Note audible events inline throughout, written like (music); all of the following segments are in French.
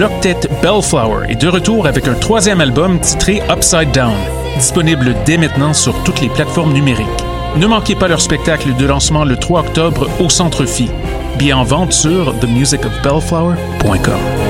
L'octet Bellflower est de retour avec un troisième album titré Upside Down, disponible dès maintenant sur toutes les plateformes numériques. Ne manquez pas leur spectacle de lancement le 3 octobre au Centre Phi. Bien en vente sur themusicofbellflower.com.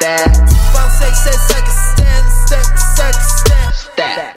That. Stand,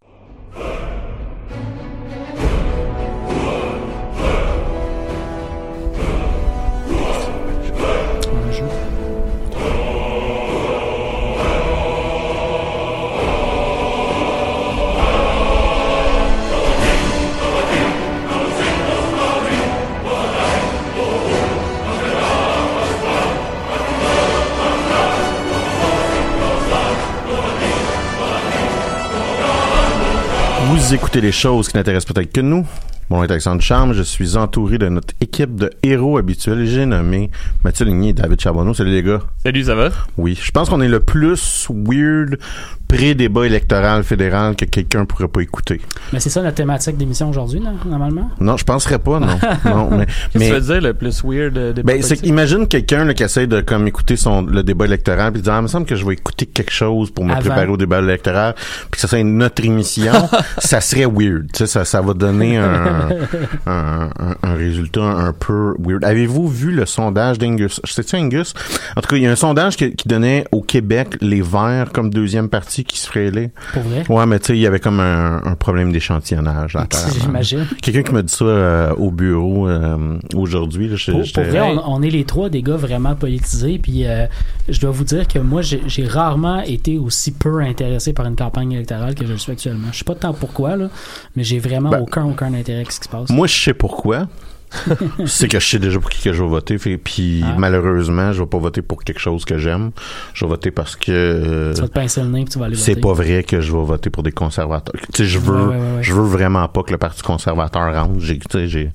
Vous écoutez les choses qui n'intéressent peut-être que nous. Mon nom est Alexandre Charme. Je suis entouré de notre équipe de héros habituels. J'ai nommé Mathieu Ligny et David Charbonneau. Salut les gars. Salut, ça va? Oui. Je pense qu'on est le plus weird pré-débat électoral fédéral que quelqu'un pourrait pas écouter. Mais c'est ça la thématique d'émission aujourd'hui, normalement? Non, je penserais pas, non. (laughs) non mais, Qu'est-ce mais- que tu veux dire le plus weird euh, des ben, c'est imagine quelqu'un là, qui essaie de comme écouter son le débat électoral puis dire ah, il me semble que je vais écouter quelque chose pour me Avant. préparer au débat électoral puis que ça soit notre émission (laughs) ça serait weird tu sais ça ça va donner un (laughs) un, un, un résultat un peu weird avez-vous vu le sondage d'Angus? C'est Angus? En tout cas il y a un sondage qui, qui donnait au Québec les Verts comme deuxième parti qui se ferait Pour vrai? ouais mais tu sais il y avait comme un, un problème d'échantillonnage apparemment. J'imagine. quelqu'un qui m'a dit ça euh, au bureau euh, aujourd'hui là, je- Pour, pour vrai, on, on est les trois des gars vraiment politisés. Puis euh, je dois vous dire que moi, j'ai j'ai rarement été aussi peu intéressé par une campagne électorale que je le suis actuellement. Je sais pas tant pourquoi, là, mais j'ai vraiment Ben, aucun, aucun intérêt à ce qui se passe. Moi, je sais pourquoi. (laughs) c'est que je sais déjà pour qui que je vais voter. Fait, puis Ah. malheureusement, je vais pas voter pour quelque chose que j'aime. Je vais voter parce que euh, tu vas te pincer le nez puis tu vas aller c'est voter. pas vrai que je vais voter pour des conservateurs. Tu sais, je veux, Ouais, ouais, ouais, ouais. je veux vraiment pas que le Parti conservateur rentre. J'ai, tu sais, j'ai,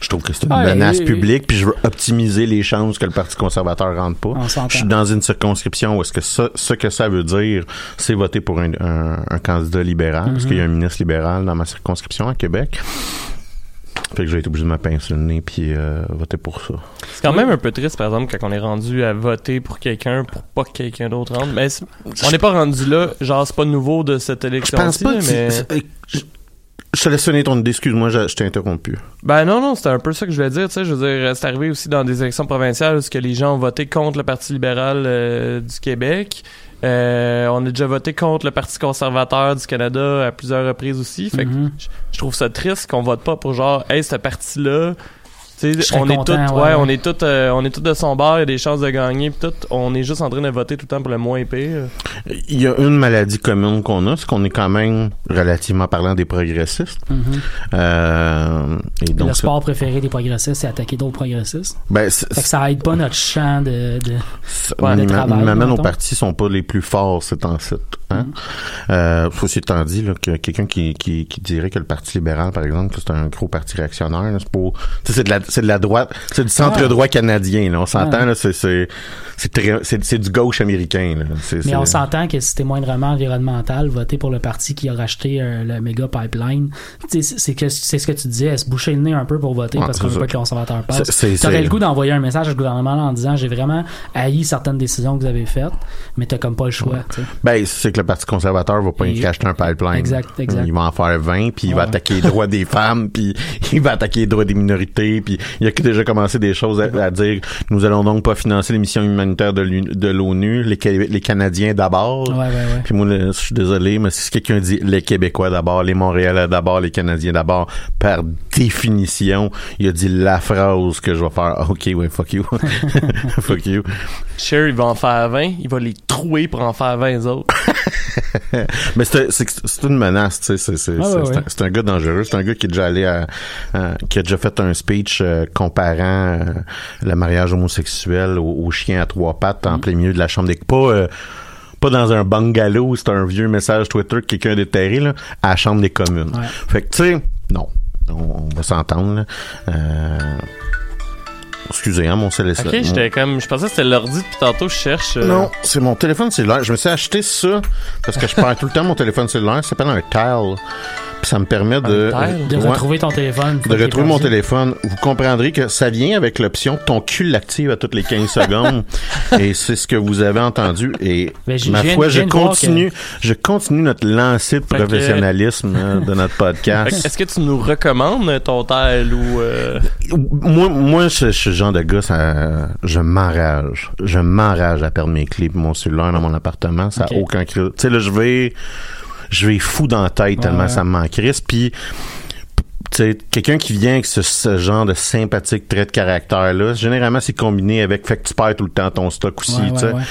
je trouve que c'est une menace et- publique. Puis je veux optimiser les chances que le Parti conservateur rentre pas. Je suis dans une circonscription où est-ce que ça, ce que ça veut dire, c'est voter pour un, un, un candidat libéral, parce Mhm. qu'il y a un ministre libéral dans ma circonscription à Québec. Fait que j'ai été obligé de me pincer le nez puis euh, voter pour ça. C'est quand même un peu triste, par exemple, quand on est rendu à voter pour quelqu'un pour pas que quelqu'un d'autre rentre. Mais on n'est pas rendu là. Genre, c'est pas nouveau de cette Je élection pense pas que mais... c'est- je, te laisse finir ton idée. Excuse-moi, je, je t'ai interrompu. Ben non, non, c'était un peu ça que je voulais dire. Tu sais, je veux dire, c'est arrivé aussi dans des élections provinciales où que les gens ont voté contre le Parti libéral euh, du Québec. Euh, on a déjà voté contre le Parti conservateur du Canada à plusieurs reprises aussi. Fait que Mhm. je- je trouve ça triste qu'on vote pas pour genre, hey, ce parti-là. On est content, ouais, on est tous, euh, on est tous de son bord, il y a des chances de gagner, pis tout. On est juste en train de voter tout le temps pour le moins pire. Il y a une maladie commune qu'on a, c'est qu'on est quand même, relativement parlant, des progressistes. Mhm. Euh, et donc, le sport préféré des progressistes, c'est attaquer d'autres progressistes. ben, Fait que ça aide pas notre champ de... de... Ouais, de travail, les mamelles au parti sont pas les plus forts ces temps-ci. Intéressant. Euh, ceci étant dit, là, que quelqu'un qui, qui, qui dirait que le Parti libéral, par exemple, que c'est un gros parti réactionnaire, là, c'est pour, de la, c'est de la droite, c'est du centre-droit canadien, là. On s'entend, Ouais. là, c'est, c'est, c'est très, c'est, c'est du gauche américain, là. C'est, Mais on s'entend que si t'es moindrement environnemental, voter pour le parti qui a racheté euh, le méga pipeline, c'est que c'est ce que tu disais, se boucher le nez un peu pour voter Ouais, parce qu'on veut pas que les conservateurs passent. T'aurais le goût d'envoyer un message au gouvernement en disant j'ai vraiment haï certaines décisions que vous avez faites, mais t'as comme pas le choix. tu sais. Ben, c'est que le Parti conservateur va pas y acheter un pipeline. Exact, exact. Il va en faire 20, puis il va attaquer les droits des femmes, puis (laughs) il va attaquer les droits des minorités, puis il a déjà commencé des choses à, à dire nous allons donc pas financer les missions humanitaires de l'ONU, les, Canadiens d'abord. Ouais, ouais, ouais. Puis moi, je suis désolé, mais si quelqu'un dit les Québécois d'abord, les Montréalais d'abord, les Canadiens d'abord, par définition, il a dit la phrase que je vais faire. Ah, Ok, ouais, fuck you. (laughs) (laughs) fuck you. Cher, il va en faire 20, il va les trouer pour en faire 20 autres. (laughs) Mais c'est une menace, tu sais. C'est Ah, c'est- ouais, un- gars dangereux. C'est un gars qui est déjà allé à, à- qui a déjà fait un speech euh, comparant euh, le mariage homosexuel au, au chien à trois pattes Mm. en plein milieu de la chambre des pas euh, pas dans un bungalow, c'est un vieux message Twitter que quelqu'un a déterré là, à la chambre des communes. Ouais. Fait que tu sais, non, on, on va s'entendre. là. Euh, Excusez, hein, mon céleste. Ok, j'étais comme. Je pensais que c'était l'ordi depuis tantôt, je cherche. euh, Non, c'est mon téléphone cellulaire. Je me suis acheté ça parce que je perds tout le temps mon téléphone cellulaire. Ça s'appelle un TAL. Puis ça me permet de, Ouais, retrouver ton téléphone. de retrouver mon téléphone. Vous comprendrez que ça vient avec l'option ton cul l'active à toutes les 15 secondes. (laughs) Et c'est ce que vous avez entendu. Et Ben, j'ai- ma je viens- foi, je je viens de voir continue, je continue notre lancée de Fait que- professionnalisme hein, de notre Fait que podcast. Est-ce que tu nous recommandes ton tel ou. euh, moi, moi, je, je genre de gars, ça, je m'enrage. Je m'enrage à perdre mes clés mon cellulaire dans mon appartement. Ça a Ok. aucun cri- Tu sais, là, je vais, je vais fou dans la tête tellement ouais. ça me manque. Puis, tu sais, quelqu'un qui vient avec ce, ce genre de sympathique trait de caractère-là, généralement, c'est combiné avec, fait que tu perds tout le temps ton stock aussi, Ouais, tu sais. ouais, ouais.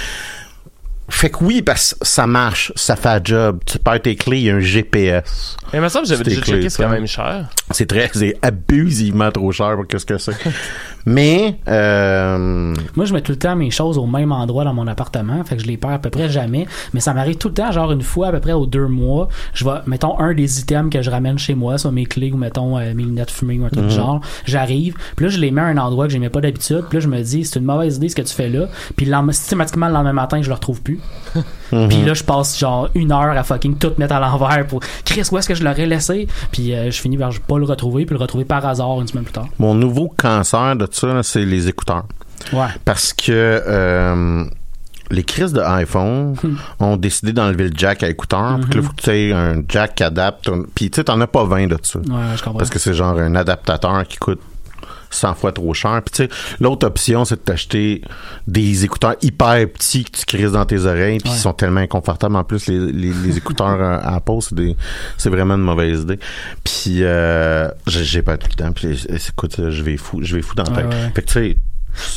Fait que oui, parce que ça marche, ça fait un job. Tu perds tes clés, il y a un GPS. Mais il me semble que j'avais déjà checké, c'est quand même cher. C'est très, c'est abusivement trop cher pour qu'est-ce que c'est. (laughs) Mais, euh, Moi, je mets tout le temps mes choses au même endroit dans mon appartement, fait que je les perds à peu près jamais. Mais ça m'arrive tout le temps, genre une fois à peu près aux deux mois, je vais, mettons, un des items que je ramène chez moi, soit mes clés ou mettons euh, mes lunettes fumées ou un truc du genre, j'arrive, puis là, je les mets à un endroit que j'aimais pas d'habitude, puis là, je me dis, c'est une mauvaise idée ce que tu fais là, puis systématiquement, le lendemain matin, je le retrouve plus. (laughs) Puis là, je passe genre une heure à fucking tout mettre à l'envers pour Chris, où est-ce que je l'aurais laissé? Puis euh, je finis par pas le retrouver, puis le retrouver par hasard une semaine plus tard. mon nouveau cancer de ça, c'est les écouteurs. Ouais. Parce que euh, les crises de iPhone ont décidé d'enlever le jack à écouteurs. Puis que là, faut que tu aies un jack qui adapte. Puis tu sais, t'en as pas 20 de ça. Ouais, je comprends. Parce que c'est genre un adaptateur qui coûte 100 fois trop cher. Puis tu sais, l'autre option, c'est de t'acheter des écouteurs hyper petits que tu crises dans tes oreilles. Puis Ouais. ils sont tellement inconfortables. En plus, les, les, les écouteurs euh, Apple, c'est des, c'est vraiment une mauvaise idée. Puis euh, j'ai pas tout le temps. Puis euh, écoute, je vais fou, je vais fou dans la Ouais, tête. ouais. Fait que tu sais,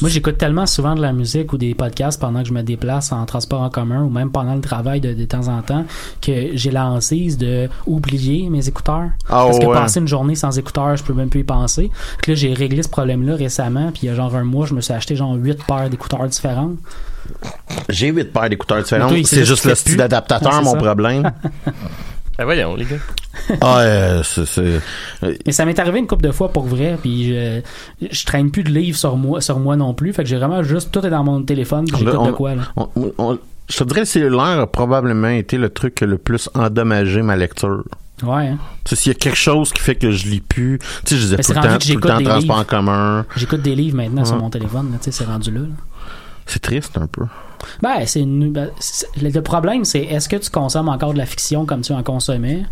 Moi, j'écoute tellement souvent de la musique ou des podcasts pendant que je me déplace en transport en commun ou même pendant le travail de, de temps en temps que j'ai la de oublier mes écouteurs. Ah Parce que ouais. passer une journée sans écouteurs, je peux même plus y penser. Puis là, j'ai réglé ce problème-là récemment. Puis il y a genre un mois, je me suis acheté genre huit paires d'écouteurs différentes. J'ai huit paires d'écouteurs différents. C'est juste le style d'adaptateur, Ah, mon ça. problème. (laughs) Ben voyons, les gars. ah, euh, c'est, c'est- Mais ça m'est arrivé une couple de fois pour vrai. Puis je, je traîne plus de livres sur moi, sur moi non plus. Fait que j'ai vraiment juste tout est dans mon téléphone. J'écoute de quoi là. on- on- je te dirais, le cellulaire a probablement été le truc qui a le plus endommagé ma lecture. Ouais. hein. Tu sais, s'il y a quelque chose qui fait que je lis plus, tu sais, je disais tout c'est le temps, que tout le j'écoute temps transport en commun. J'écoute des livres maintenant sur mon téléphone. Tu sais, c'est rendu là. là. C'est triste un peu. Ben, c'est une- ben, le problème, c'est est-ce que tu consommes encore de la fiction comme tu en consommais?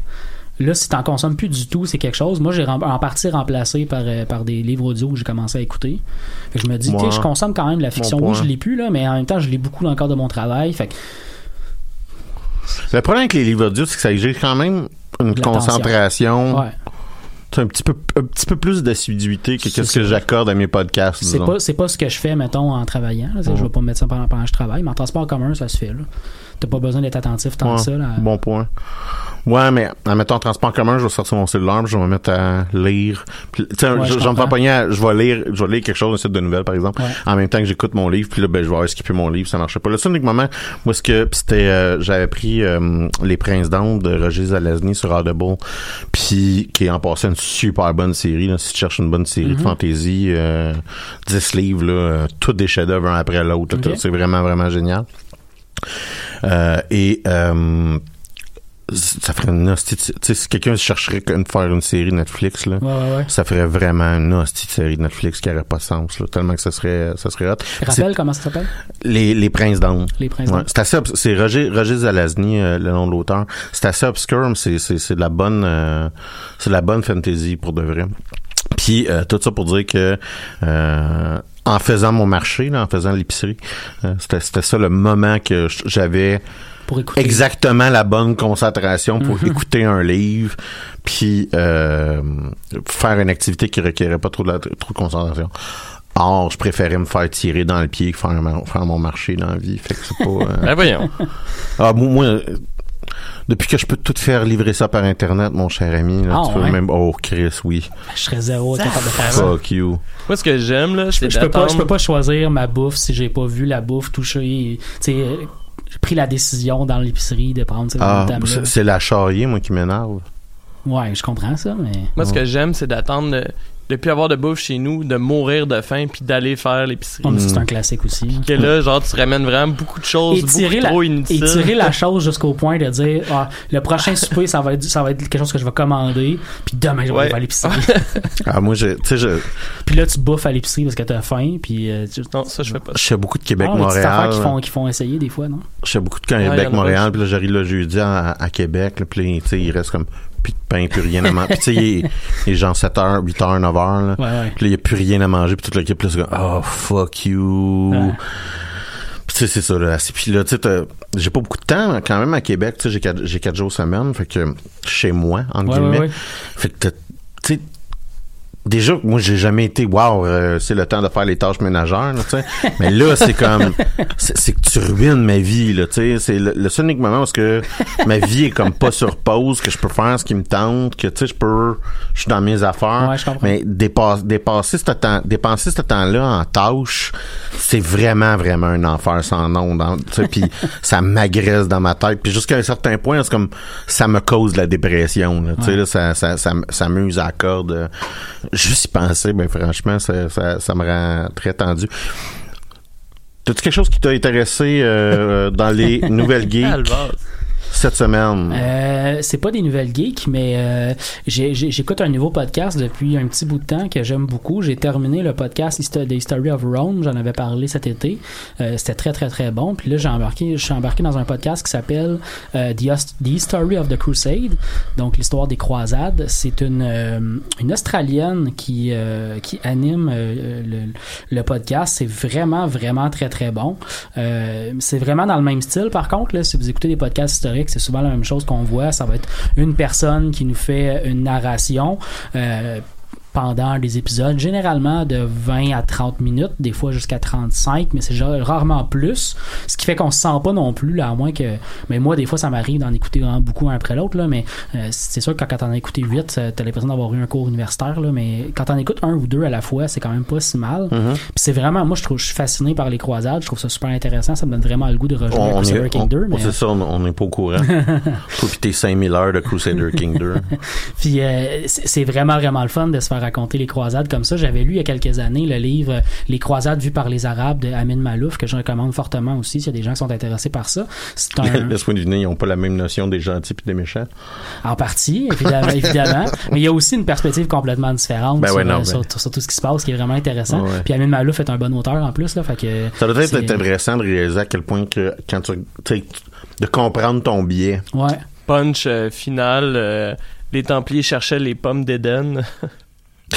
Là, si tu n'en consommes plus du tout, c'est quelque chose. Moi, j'ai en partie remplacé par, euh, par des livres audio que j'ai commencé à écouter. Fait que je me dis, sais, je consomme quand même de la fiction. Oui, je lis plus, là, mais en même temps, je lis beaucoup dans le cadre de mon travail. Fait que Le problème avec les livres audio, c'est que ça exige quand même une concentration, ouais. Un petit peu, un petit peu plus d'assiduité que qu'est-ce que j'accorde à mes podcasts, C'est pas, c'est pas ce que je fais, mettons, en travaillant. là. Ouais. Je vais pas me mettre ça pendant, pendant que je travaille, mais en transport commun, ça se fait. T'as pas besoin d'être attentif tant Ouais, que ça. Là. Bon point. Ouais, mais en mettant transport en commun, je vais sortir mon cellulaire, puis je vais me mettre à lire. Puis, tu sais, Ouais, je, je vais me comprends. faire pogner à- je vais lire, je vais lire quelque chose, un site de nouvelles, par exemple, Ouais. en même temps que j'écoute mon livre, puis là, ben, je vais avoir skippé mon livre, ça marchait pas. Le seul unique moment, moi, ce que, c'était, euh, j'avais pris euh, Les Princes d'Anne de Roger Zelazny sur Audible, puis qui est en passant une super bonne série, là, si tu cherches une bonne série Mm-hmm. de fantasy, euh, 10 livres, là, euh, tous des chefs-d'œuvre un après l'autre, là, Ok. c'est vraiment, vraiment génial. Euh, et euh, ça ferait une hostie de- Tu sais, si quelqu'un chercherait de faire une série Netflix, là, Ouais, ouais, ouais. ça ferait vraiment une hostie de série de Netflix qui aurait pas de sens, là, tellement que ça serait, ça serait hot. Rappelle comment ça s'appelle? Les, les Princes d'Anne. Les Princes c'est assez, c'est Roger, Roger Zelazny, euh, le nom de l'auteur. C'est assez obscur, mais c'est, c'est, c'est de la bonne, euh, c'est de la bonne fantasy pour de vrai. Puis euh, tout ça pour dire que euh, en faisant mon marché, là, en faisant l'épicerie, euh, c'était, c'était ça le moment que j'avais Pour écouter. exactement la bonne concentration pour écouter un livre puis euh, faire une activité qui requérait pas trop de, la- trop de concentration. Or, je préférais me faire tirer dans le pied que faire, mon- faire mon marché dans la vie. Fait que c'est pas... euh, (laughs) Ben voyons. ah, moi, moi, euh, depuis que je peux tout faire livrer ça par Internet, mon cher ami, là, Ah, tu peux ouais? même... Oh, Chris, oui. Je serais zéro capable de faire ça. Fuck you. Moi, ce que j'aime, là, c'est Je peux, pas, je peux pas choisir ma bouffe si j'ai pas vu la bouffe toucher. Tu sais, j'ai pris la décision dans l'épicerie de prendre ces Ah, c'est la charrier, moi, qui m'énerve. Ouais, je comprends ça, mais. Moi, ce que j'aime, c'est d'attendre de, plus avoir de bouffe chez nous, de mourir de faim, puis d'aller faire l'épicerie. C'est Mm. un classique aussi. Que là, genre, tu ramènes vraiment beaucoup de choses, Étirer beaucoup la, trop inutiles. étirer la (laughs) chose jusqu'au point de dire ah, le prochain souper ça va être ça va être quelque chose que je vais commander puis demain je vais Ouais. aller à l'épicerie (laughs) Ah, moi, je, tu sais, je, puis là tu bouffes à l'épicerie parce que t'as faim puis euh, tu... Non, ça, je fais pas je ça. fais beaucoup de Québec, Ah, qui font, qui font essayer des fois non? Je fais beaucoup de Ouais, y en Québec, a Montréal, pas. puis là, j'arrive le jeudi à, à Québec, puis là, tu sais, il reste comme plus de pain, plus rien à manger. Puis tu sais, il est- il est genre 7h, 8h, 9h, là. ouais ouais Puis là, il n'y a plus rien à manger, puis toute l'équipe, là, c'est comme, oh, fuck you. Ouais. Puis tu sais, c'est ça, là. Puis là, tu sais, j'ai pas beaucoup de temps, quand même, à Québec, tu sais, j'ai quatre, j'ai quatre jours semaine, fait que, chez moi, entre guillemets. Fait que, tu sais, déjà, moi, j'ai jamais été, wow, euh, c'est le temps de faire les tâches ménagères, là, tu sais. Mais là, c'est comme, c'est que tu ruines ma vie, là, tu sais. C'est le, le seul unique moment où que ma vie est comme pas sur pause, que je peux faire ce qui me tente, que, tu sais, je peux, je suis dans mes affaires. Ouais, je. Mais dépasse- dépasser ce temps, dépenser ce temps-là en tâches, c'est vraiment, vraiment un enfer sans nom. dans- tu sais, Puis ça m'agresse dans ma tête. Puis jusqu'à un certain point, c'est comme ça me cause de la dépression. Là, tu sais, là, ça, ça, ça, ça m'use à la corde. Euh, Juste y penser, ben franchement, ça, ça, ça me rend très tendu. T'as-tu quelque chose qui t'a intéressé euh, dans les (laughs) nouvelles geeks? Cette semaine? Euh, c'est pas des nouvelles geeks, mais euh, j'écoute un nouveau podcast depuis un petit bout de temps que j'aime beaucoup. J'ai terminé le podcast The History of Rome, j'en avais parlé cet été. Euh, C'était très très très bon. Puis là, j'ai embarqué, je suis embarqué dans un podcast qui s'appelle euh, The, The History of the Crusade, donc l'histoire des croisades. C'est une euh, une Australienne qui euh, qui anime le, le podcast. C'est vraiment vraiment très très bon. C'est vraiment dans le même style. Par contre, là, si vous écoutez des podcasts historiques, c'est souvent la même chose qu'on voit. Ça va être une personne qui nous fait une narration. euh, pendant des épisodes, généralement de 20 à 30 minutes, des fois jusqu'à 35, mais c'est rarement plus. Ce qui fait qu'on se sent pas non plus, là, à moins que. Mais moi, des fois, ça m'arrive d'en écouter vraiment beaucoup un après l'autre, là, mais euh, c'est sûr que quand t'en as écouté 8, t'as l'impression d'avoir eu un cours universitaire, là, mais quand t'en écoutes un ou deux à la fois, c'est quand même pas si mal. Mhm. Puis c'est vraiment, moi, je trouve, je suis fasciné par les croisades, je trouve ça super intéressant, ça me donne vraiment le goût de rejoindre on, Crusader est, King on- 2, mais. c'est ça, on n'est pas au courant. (laughs) Tes 5000 heures de Crusader King 2. Puis euh, c'est c'est vraiment vraiment le fun de se faire raconter les croisades comme ça. J'avais lu il y a quelques années le livre Les croisades vues par les Arabes de Amin Malouf que je recommande fortement aussi s'il y a des gens qui sont intéressés par ça. C'est un (laughs) Laisse-moi deviner, ils n'ont pas la même notion des gentils et des méchants. en partie évidemment, (laughs) évidemment, mais il y a aussi une perspective complètement différente Ben sur, ouais, non, euh, ben. sur- sur tout ce qui se passe qui est vraiment intéressant. Ouais. Puis Amin Malouf est un bon auteur en plus là, fait que Ça doit être intéressant de réaliser à quel point que quand tu, de comprendre ton biais. Ouais. Punch euh, final, euh, les Templiers cherchaient les pommes d'Éden. (laughs)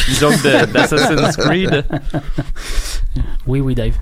Une joke d'Assassin's Creed. (laughs) Oui, oui, Dave.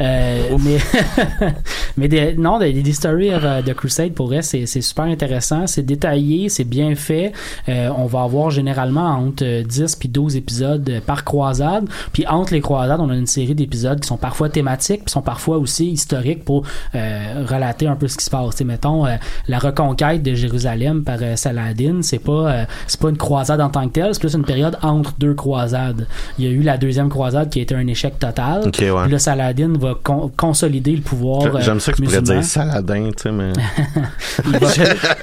Euh, mais (laughs) Mais des, non, des, des stories euh, de Crusade, pour vrai, c'est super intéressant. C'est détaillé, c'est bien fait. Euh, on va avoir généralement entre euh, 10 puis 12 épisodes euh, par croisade. Puis entre les croisades, on a une série d'épisodes qui sont parfois thématiques, puis sont parfois aussi historiques pour euh, relater un peu ce qui se passe. T'sais, mettons, euh, la reconquête de Jérusalem par euh, Saladin, c'est pas euh, c'est pas une croisade en tant que telle, c'est plus une période entre deux croisades. Il y a eu la deuxième croisade qui a été un échec total. Ok, ouais. Puis là, Saladin va con- consolider le pouvoir. euh, J'aime ça que tu pourrais dire Saladin, tu sais, mais. (laughs)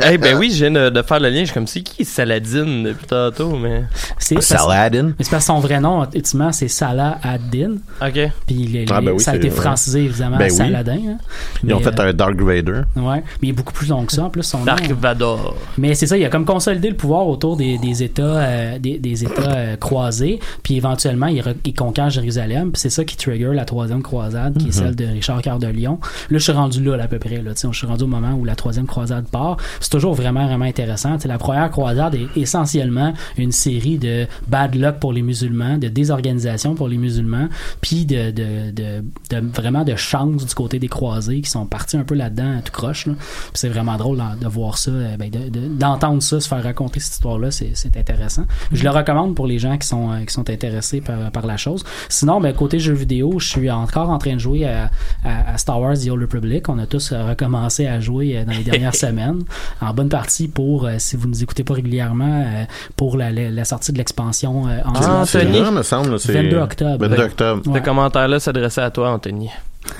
Eh ben oui, je viens de, de faire le lien. Je suis comme, c'est qui Saladin depuis tantôt, mais... C'est Saladin? mais c'est parce que son vrai nom, effectivement, c'est Salah ad-Din. OK. Puis les- Ah, ben oui, ça a été francisé, évidemment, Ben à oui. Saladin. hein. Ils ont fait euh, un Dark Vader. Ouais, mais il est beaucoup plus long que ça, en plus, son Dark nom. Vador. Mais c'est ça, il a comme consolidé le pouvoir autour des, des États, euh, des, des États euh, croisés, puis éventuellement, il, re- il conquiert Jérusalem, puis c'est ça qui trigger la troisième croisade, qui est celle de Richard Cœur de Lion. Là, je suis rendu là, là, à peu près, là, je suis rendu au moment où la troisième croisade part. C'est toujours vraiment, vraiment intéressant. Tu sais, la première croisade est essentiellement une série de bad luck pour les musulmans, de désorganisation pour les musulmans, puis de, de, de, de- vraiment de chance du côté des croisés qui sont partis un peu là-dedans, tout croche. Là. C'est vraiment drôle de voir ça, euh, ben, de- de- d'entendre ça, se faire raconter cette histoire-là, c'est, c'est intéressant. Je le recommande pour les gens qui sont, euh, qui sont intéressés par, par la chose. Sinon, ben, côté jeux vidéo, je suis encore en train de jouer à, à- à Star Wars The Old Republic. On a tous euh, recommencé à jouer euh, dans les dernières (laughs) semaines, en bonne partie pour, euh, si vous ne nous écoutez pas régulièrement, euh, pour la, la- la sortie de l'expansion euh, en Ah, Anthony? me semble. c'est- 22 octobre. 22 octobre. Ouais. Ce commentaire-là s'adressait à toi, Anthony. (laughs)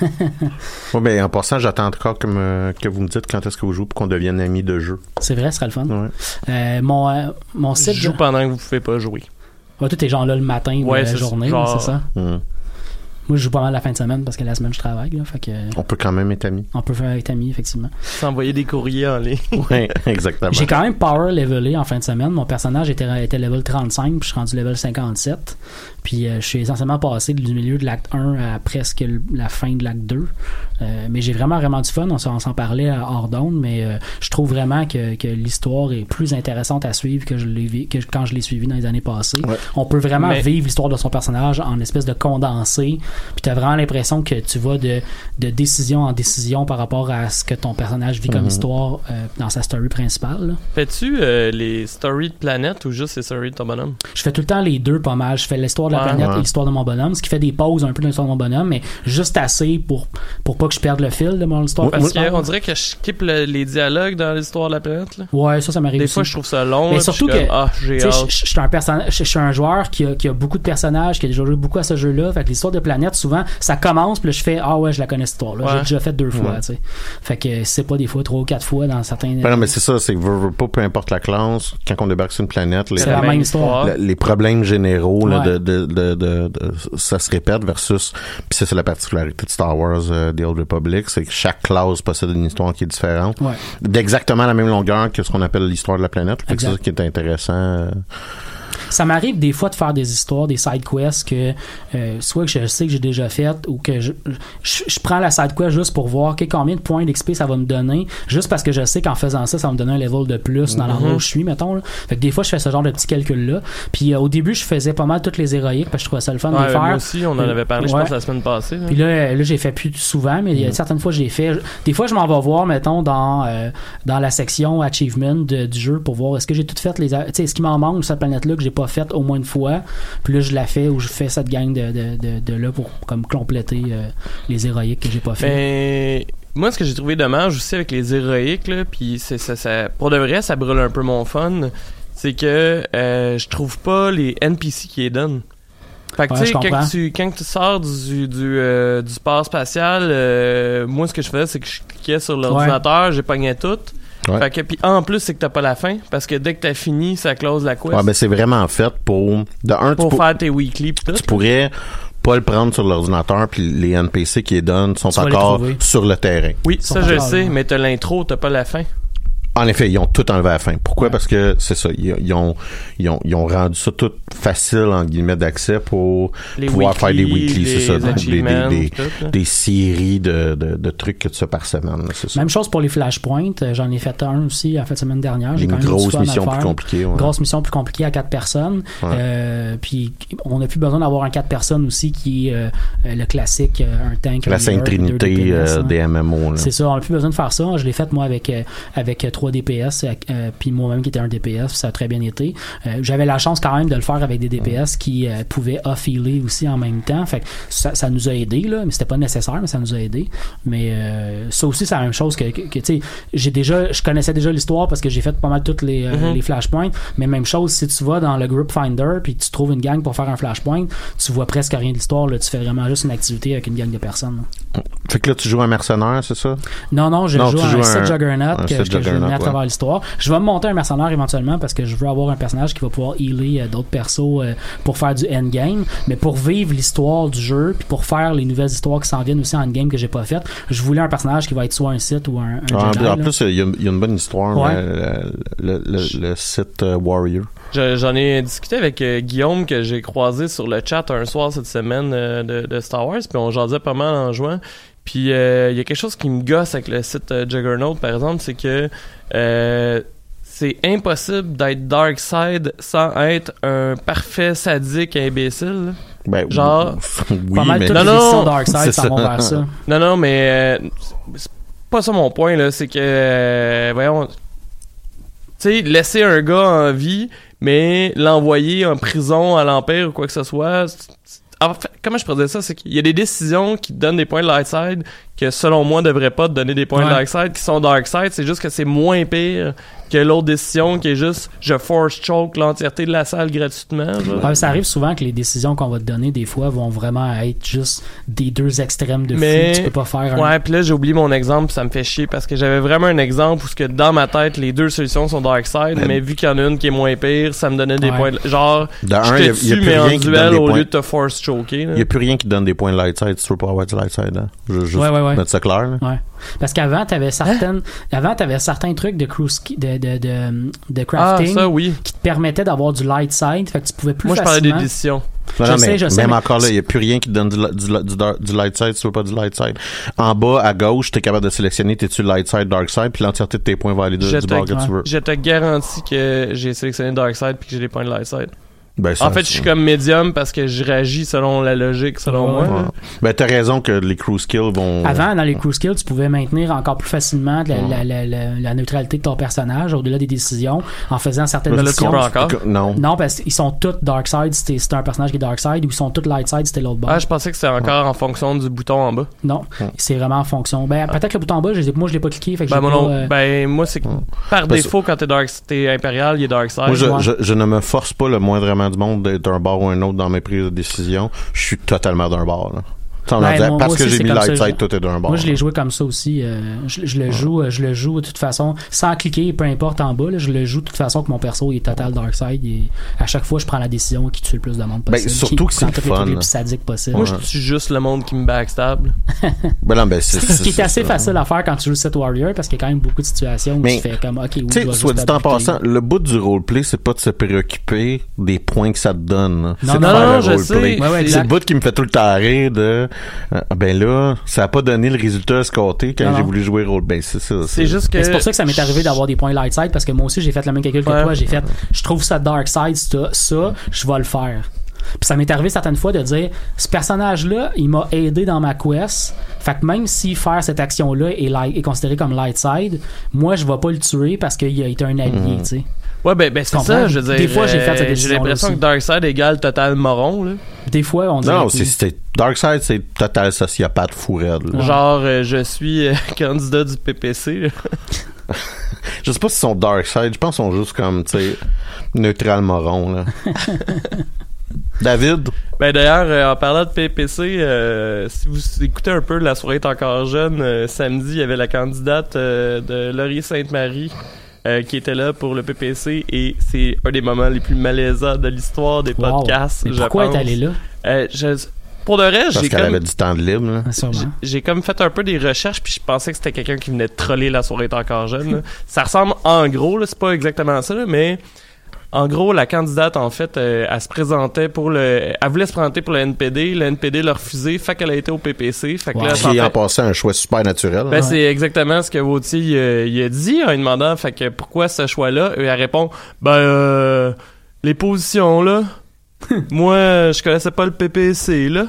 Ouais, ben, en passant, j'attends encore que, me- que vous me dites quand est-ce que vous jouez pour qu'on devienne amis de jeu. C'est vrai, ce sera le fun. Ouais. Euh, mon, euh, mon Je site... joue pendant que vous pouvez pas jouer. Ouais, toi, t'es genre là le matin ou Ouais, la c'est journée, c'est ça? Moi, je joue pas mal la fin de semaine parce que la semaine, je travaille. Là, fait que On peut quand même être amis. on peut faire être amis, effectivement. S'envoyer des courriers en ligne. (laughs) Oui, exactement. J'ai quand même power levelé en fin de semaine. Mon personnage était, était level 35, puis je suis rendu level 57. Puis euh, je suis essentiellement passé du milieu de l'acte 1 à presque la fin de l'acte 2. Euh, mais j'ai vraiment, vraiment du fun. On s'en parlait à hors d'onde, mais euh, je trouve vraiment que, que l'histoire est plus intéressante à suivre que, je que quand je l'ai suivi dans les années passées. Ouais. On peut vraiment Mais- vivre l'histoire de son personnage en espèce de condensé. Puis t'as vraiment l'impression que tu vas de, de décision en décision par rapport à ce que ton personnage vit comme Mhm. histoire euh, dans sa story principale. Fais-tu euh, les stories de planète ou juste les stories de ton bonhomme? Je fais tout le temps les deux pas mal. Je fais l'histoire de la planète Ouais. et l'histoire de mon bonhomme, ce qui fait des pauses un peu dans l'histoire de mon bonhomme, mais juste assez pour, pour pas que je perde le fil de mon histoire Parce qu'on dirait que je skip le- les dialogues dans l'histoire de la planète. Là. Ouais, ça, ça m'arrive Des aussi. fois, je trouve ça long. Mais surtout puis je suis que, Ah, j'ai Tu sais, hâte. je suis un personnage, je suis un joueur qui a, qui a beaucoup de personnages, qui a déjà joué beaucoup à ce jeu-là. Fait que l'histoire de planète, souvent, ça commence, puis là, je fais ah ouais, je la connais cette histoire-là. Ouais. J'ai déjà fait deux fois, Ouais. tu sais. Fait que c'est pas des fois trois ou quatre fois dans certains. Ben non, mais c'est ça, c'est que veux, veux pas, peu importe la classe, quand on débarque sur une planète, les, C'est la même histoire. le- les problèmes généraux là, Ouais. de, de, de, de- de- ça se répète versus puis ça c'est la particularité de Star Wars euh, The Old Republic c'est que chaque classe possède une histoire qui est différente Ouais. d'exactement la même longueur que ce qu'on appelle l'histoire de la planète c'est ça qui est intéressant euh. Ça m'arrive des fois de faire des histoires, des side quests que euh, soit que je sais que j'ai déjà fait ou que je, je, je prends la side quest juste pour voir combien de points d'XP ça va me donner, juste parce que je sais qu'en faisant ça, ça va me donner un level de plus dans l'endroit où je suis, mettons. Là. Fait que des fois, je fais ce genre de petits calculs-là. Puis euh, au début, je faisais pas mal toutes les héroïques parce que je trouvais ça le fun de Ouais, les faire. moi aussi, on en avait parlé, je pense, la semaine passée. là. Puis là, euh, là j'ai fait plus souvent, mais il y a certaines fois j'ai fait. Des fois, je m'en vais voir, mettons, dans euh, dans la section achievement de- du jeu pour voir est-ce que j'ai tout fait les. Tu sais, est-ce qu'il m'en manque sur cette planète-là que pas fait au moins une fois. Puis là, je la fais ou je fais cette gang de, de, de, de là pour comme compléter euh, les héroïques que j'ai pas fait. Mais moi, ce que j'ai trouvé dommage aussi avec les héroïques, là, puis c'est ça, ça, pour de vrai, ça brûle un peu mon fun, c'est que euh, je trouve pas les NPC qui les donnent. Fait que Ouais, tu sais, quand tu, quand tu sors du, du, euh, du sport spatial, moi, ce que je faisais, c'est que je cliquais sur l'ordinateur, j'ai pogné tout. Ouais. Fait que, puis en plus, c'est que t'as pas la fin, parce que dès que t'as fini, ça close la quest. ouais, ben c'est vraiment fait pour de un tu, pour pour- faire tes weekly pis tout. tu pourrais pas le prendre sur l'ordinateur puis les NPC qui les donnent sont Tu encore sur le terrain Oui, ça je le sais, mais t'as l'intro, t'as pas la fin. En effet, ils ont tout enlevé à la fin. Pourquoi? Parce que c'est ça. Ils, ils ont, ils, ont, ils ont rendu ça tout facile, en guillemets, d'accès pour Les pouvoir faire des weekly, c'est ça. Des, des, des, tout, des séries de, de, de trucs que tu fais par semaine. là, C'est ça. Même chose pour les flashpoints. Euh, J'en ai fait un aussi en fait semaine dernière. J'ai Une quand grosse mission plus compliquée. ouais. Grosse mission plus compliquée à quatre personnes. Ouais. Euh, puis on n'a plus besoin d'avoir un quatre personnes aussi qui est euh, le classique, un tank. La Sainte Trinité des MMO. C'est ça, on n'a plus besoin de faire ça. Je l'ai fait moi avec avec euh, 3 DPS, euh, euh, puis moi-même qui était un DPS, ça a très bien été. Euh, J'avais la chance quand même de le faire avec des DPS qui euh, pouvaient off-healer aussi en même temps. Fait que ça, ça nous a aidé là, mais c'était pas nécessaire, mais ça nous a aidé. Mais ça aussi c'est la même chose que, que, que, tu sais, j'ai déjà, je connaissais déjà l'histoire parce que j'ai fait pas mal toutes les, Mhm. les flashpoints. Mais même chose si tu vas dans le group finder puis tu trouves une gang pour faire un flashpoint, tu vois presque rien de l'histoire. Là, tu fais vraiment juste une activité avec une gang de personnes. là. Fait que là, tu joues un mercenaire, c'est ça? Non, non, je Non, joue un un- set Juggernaut un que, que je à travers l'histoire. Je vais me monter un mercenaire éventuellement parce que je veux avoir un personnage qui va pouvoir healer euh, d'autres persos euh, pour faire du endgame. Mais pour vivre l'histoire du jeu puis pour faire les nouvelles histoires qui s'en viennent aussi en endgame que j'ai pas faites, je voulais un personnage qui va être soit un site ou un, un Ah, Jedi, en plus, il y, a il y a une bonne histoire, Ouais. euh, le, le, le, le site euh, Warrior. Je- J'en ai discuté avec euh, Guillaume que j'ai croisé sur le chat un soir cette semaine euh, de, de Star Wars, puis on jasait pas mal en jouant. Puis euh, il y a quelque chose qui me gosse avec le site euh, Juggernaut, par exemple, c'est que euh, c'est impossible d'être Dark Side sans être un parfait sadique imbécile. Ben, Genre, (laughs) oui, Pas mal mais toutes Non, les non, c'est s'en ça. vont vers ça. (laughs) Non, non, mais euh, c'est pas ça mon point, là. C'est que, euh, voyons, tu sais, laisser un gars en vie, mais l'envoyer en prison à l'Empire ou quoi que ce soit. c'est- c'est- en fait, comment je pourrais dire ça? C'est qu'il y a des décisions qui donnent des points de light side que, selon moi, ne devraient pas te donner des points de dark side qui sont dark side. C'est juste que c'est moins pire que l'autre décision qui est juste je force choke l'entièreté de la salle gratuitement. Ouais, ça arrive souvent que les décisions qu'on va te donner des fois vont vraiment être juste des deux extrêmes de Mais- fou. Tu peux pas faire un Ouais, puis là j'ai oublié mon exemple, puis ça me fait chier parce que j'avais vraiment un exemple où ce que dans ma tête les deux solutions sont dark side, mais vu qu'il y en a une qui est moins pire, ça me donnait des Ouais. points de... genre De un, je il y a- te y tue plus mais en rien qui donne duel des au points. lieu de te force choker. Il n'y a plus rien qui donne des points de light side si tu veux pas avoir du light side. Hein? Je, juste Ouais, ouais, ouais. mettre ça clair. Là. Ouais. Parce qu'avant, t'avais Hein? certaines, avant, t'avais certains trucs de cruise, de, de, de, de Ah crafting ça oui. qui te permettaient d'avoir du light side. Fait que tu pouvais plus Moi je parlais d'édition. Non, Je non, sais, mais je sais, même mais- encore là, il n'y a plus rien qui te donne du, light side si tu veux pas du light side. En bas, à gauche, tu es capable de sélectionner t'es-tu light side, dark side, puis l'entièreté de tes points va aller de- Je du bord que tu veux. Je te garantis que j'ai sélectionné dark side puis que j'ai des points de light side. Ben, ça, En fait, je suis comme médium parce que je réagis selon la logique selon Ouais. moi. Ouais. Ben, t'as raison que les crew skills vont. Avant, dans les crew skills, tu pouvais maintenir encore plus facilement la, la, la, la, la neutralité de ton personnage au-delà des décisions en faisant certaines peux encore? Non. Non, parce qu'ils sont tous dark side si t'es un personnage qui est dark side ou ils sont tous light side si t'es l'autre bord. Ah, je pensais que c'était encore en fonction du bouton en bas. Non, c'est vraiment en fonction. Ben, peut-être le bouton en bas, je, moi je l'ai pas cliqué. Fait que Ben, pas, non. euh, ben, moi, c'est que par Parce- défaut, quand t'es dark, t'es impérial, il est dark side. Moi, je, Ouais. je, je ne me force pas le moindrement du monde d'un bord ou un autre dans mes prises de décision. Je suis totalement d'un bord. Là. Ben, moi- parce moi que j'ai mis comme light ça, side, je- toi t'es d'un bord. Moi, je l'ai joué comme ça aussi. euh, je, je le joue, euh, je le joue de toute façon, sans cliquer, peu importe en bas. là, je le joue de toute façon que mon perso il est total dark side. Et à chaque fois, je prends la décision qui tue le plus de monde Ben, possible. surtout qui que c'est fun, les là. plus sadiques possibles. Moi, je tue juste le monde qui me backstab. (laughs) Ben non, ben, c'est, Ce qui est assez facile à faire quand tu joues Set Warrior parce qu'il y a quand même beaucoup de situations où Mais, tu fais comme OK, oui, Tu je soit dit en passant, le bout du roleplay, c'est pas de se préoccuper des points que ça te donne. Non, non, je roleplay. sais. C'est le bout qui me fait tout le temps rire de ben là, ça a pas donné le résultat escompté quand j'ai voulu jouer role. Ben c'est ça. C'est juste que. C'est pour ça que ça m'est arrivé d'avoir des points light side parce que moi aussi j'ai fait le même calcul que Ouais. toi. J'ai fait, je trouve ça dark side, ça, ça, je vais le faire. Puis ça m'est arrivé certaines fois de dire, ce personnage-là, il m'a aidé dans ma quest. Fait que même si faire cette action-là est, light- est considéré comme light side, moi je vais pas le tuer parce qu'il a été un allié, tu sais. Ouais, ben, ben c'est ça, je veux dire. Des fois, j'ai fait cette euh, J'ai l'impression que Darkseid égale total moron, là. Des fois, on dit. Non, c'est, c'est Darkseid, c'est total sociopathe fou raide, là. Ouais. Genre, euh, je suis euh, (laughs) candidat du PPC, là. (laughs) Je sais pas si sont Darkseid, je pense qu'ils sont juste comme, tu sais, neutral moron, là. (laughs) David, Ben d'ailleurs, euh, en parlant de PPC, euh, si vous écoutez un peu La soirée est encore jeune, euh, samedi, il y avait la candidate euh, de Laurier Sainte-Marie euh, qui était là pour le PPC et c'est un des moments les plus malaisants de l'histoire des Wow. podcasts, Mais pourquoi est allé là? Euh, je- pour de vrai, j'ai comme, avait du temps de libre. Ah, j'ai comme fait un peu des recherches, puis je pensais que c'était quelqu'un qui venait de troller la soirée est encore jeune. Ça ressemble en gros, c'est pas exactement ça, là, mais en gros, la candidate, en fait, euh, elle se présentait pour le... Elle voulait se présenter pour le NPD, le NPD l'a refusé, fait qu'elle a été au PPC, fait que Wow. là, Qui en fait- passant un choix super naturel. ben, là. c'est exactement ce que Vautier euh, il a dit en lui demandant fait que pourquoi ce choix-là? Et elle répond ben euh, les positions là (laughs) moi je connaissais pas le PPC là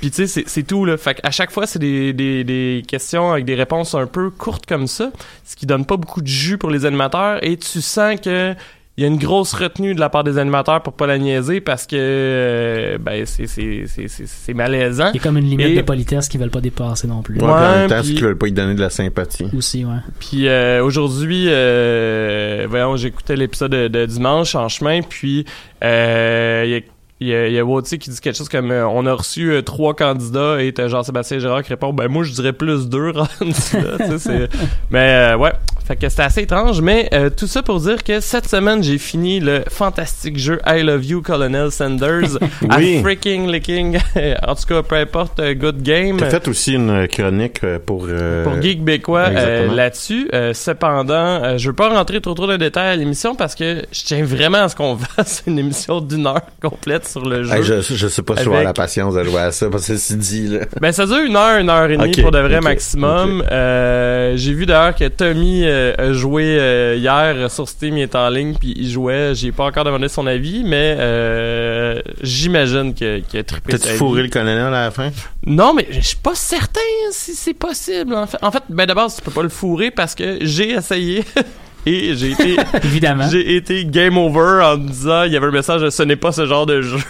puis tu sais c'est- c'est tout là fait qu'à chaque fois c'est des, des, des questions avec des réponses un peu courtes comme ça ce qui donne pas beaucoup de jus pour les animateurs et tu sens que il y a une grosse retenue de la part des animateurs pour pas la niaiser parce que euh, ben c'est c'est c'est c'est- c'est malaisant Il y a comme une limite Et- de politesse qu'ils veulent pas dépasser non plus. Ouais, en Ouais, même temps, puis- qu'ils veulent pas lui donner de la sympathie. Aussi, ouais. Puis euh, aujourd'hui, euh, voyons, j'écoutais l'épisode de, de dimanche en chemin, puis euh, il y a il y a, il y a Wautier qui dit quelque chose comme euh, on a reçu euh, trois candidats et t'as Jean-Sébastien Gérard qui répond ben moi je dirais plus deux (laughs) rendus là, tu sais, c'est- mais euh, ouais fait que c'était assez étrange mais euh, tout ça pour dire que cette semaine j'ai fini le fantastique jeu I Love You Colonel Sanders (laughs) Oui. à freaking licking (laughs) en tout cas peu importe euh, good game T'as fait aussi une chronique euh, pour... euh, pour Geek Bécois euh, là-dessus. Cependant, je veux pas rentrer trop trop de détails à l'émission parce que je tiens vraiment à ce qu'on (laughs) fasse une émission d'une heure complète sur le jeu. hey, je, je sais pas si Avec- la patience de jouer à ça, parce que c'est dit, là. Ben ça dure une heure, une heure et demie pour de vrai maximum. J'ai vu d'ailleurs que Tommy euh, joué euh, hier sur Steam, il est en ligne puis il jouait. J'ai pas encore demandé son avis, mais euh, j'imagine qu'il a trippé T'as-tu fourré le colonel à la fin? Non, mais je suis pas certain si c'est possible. En fait, en fait, ben d'abord, tu peux pas le fourrer parce que j'ai essayé (laughs) et j'ai été, (laughs) Évidemment. j'ai été game over en me disant, il y avait un message, ce n'est pas ce genre de jeu. (laughs)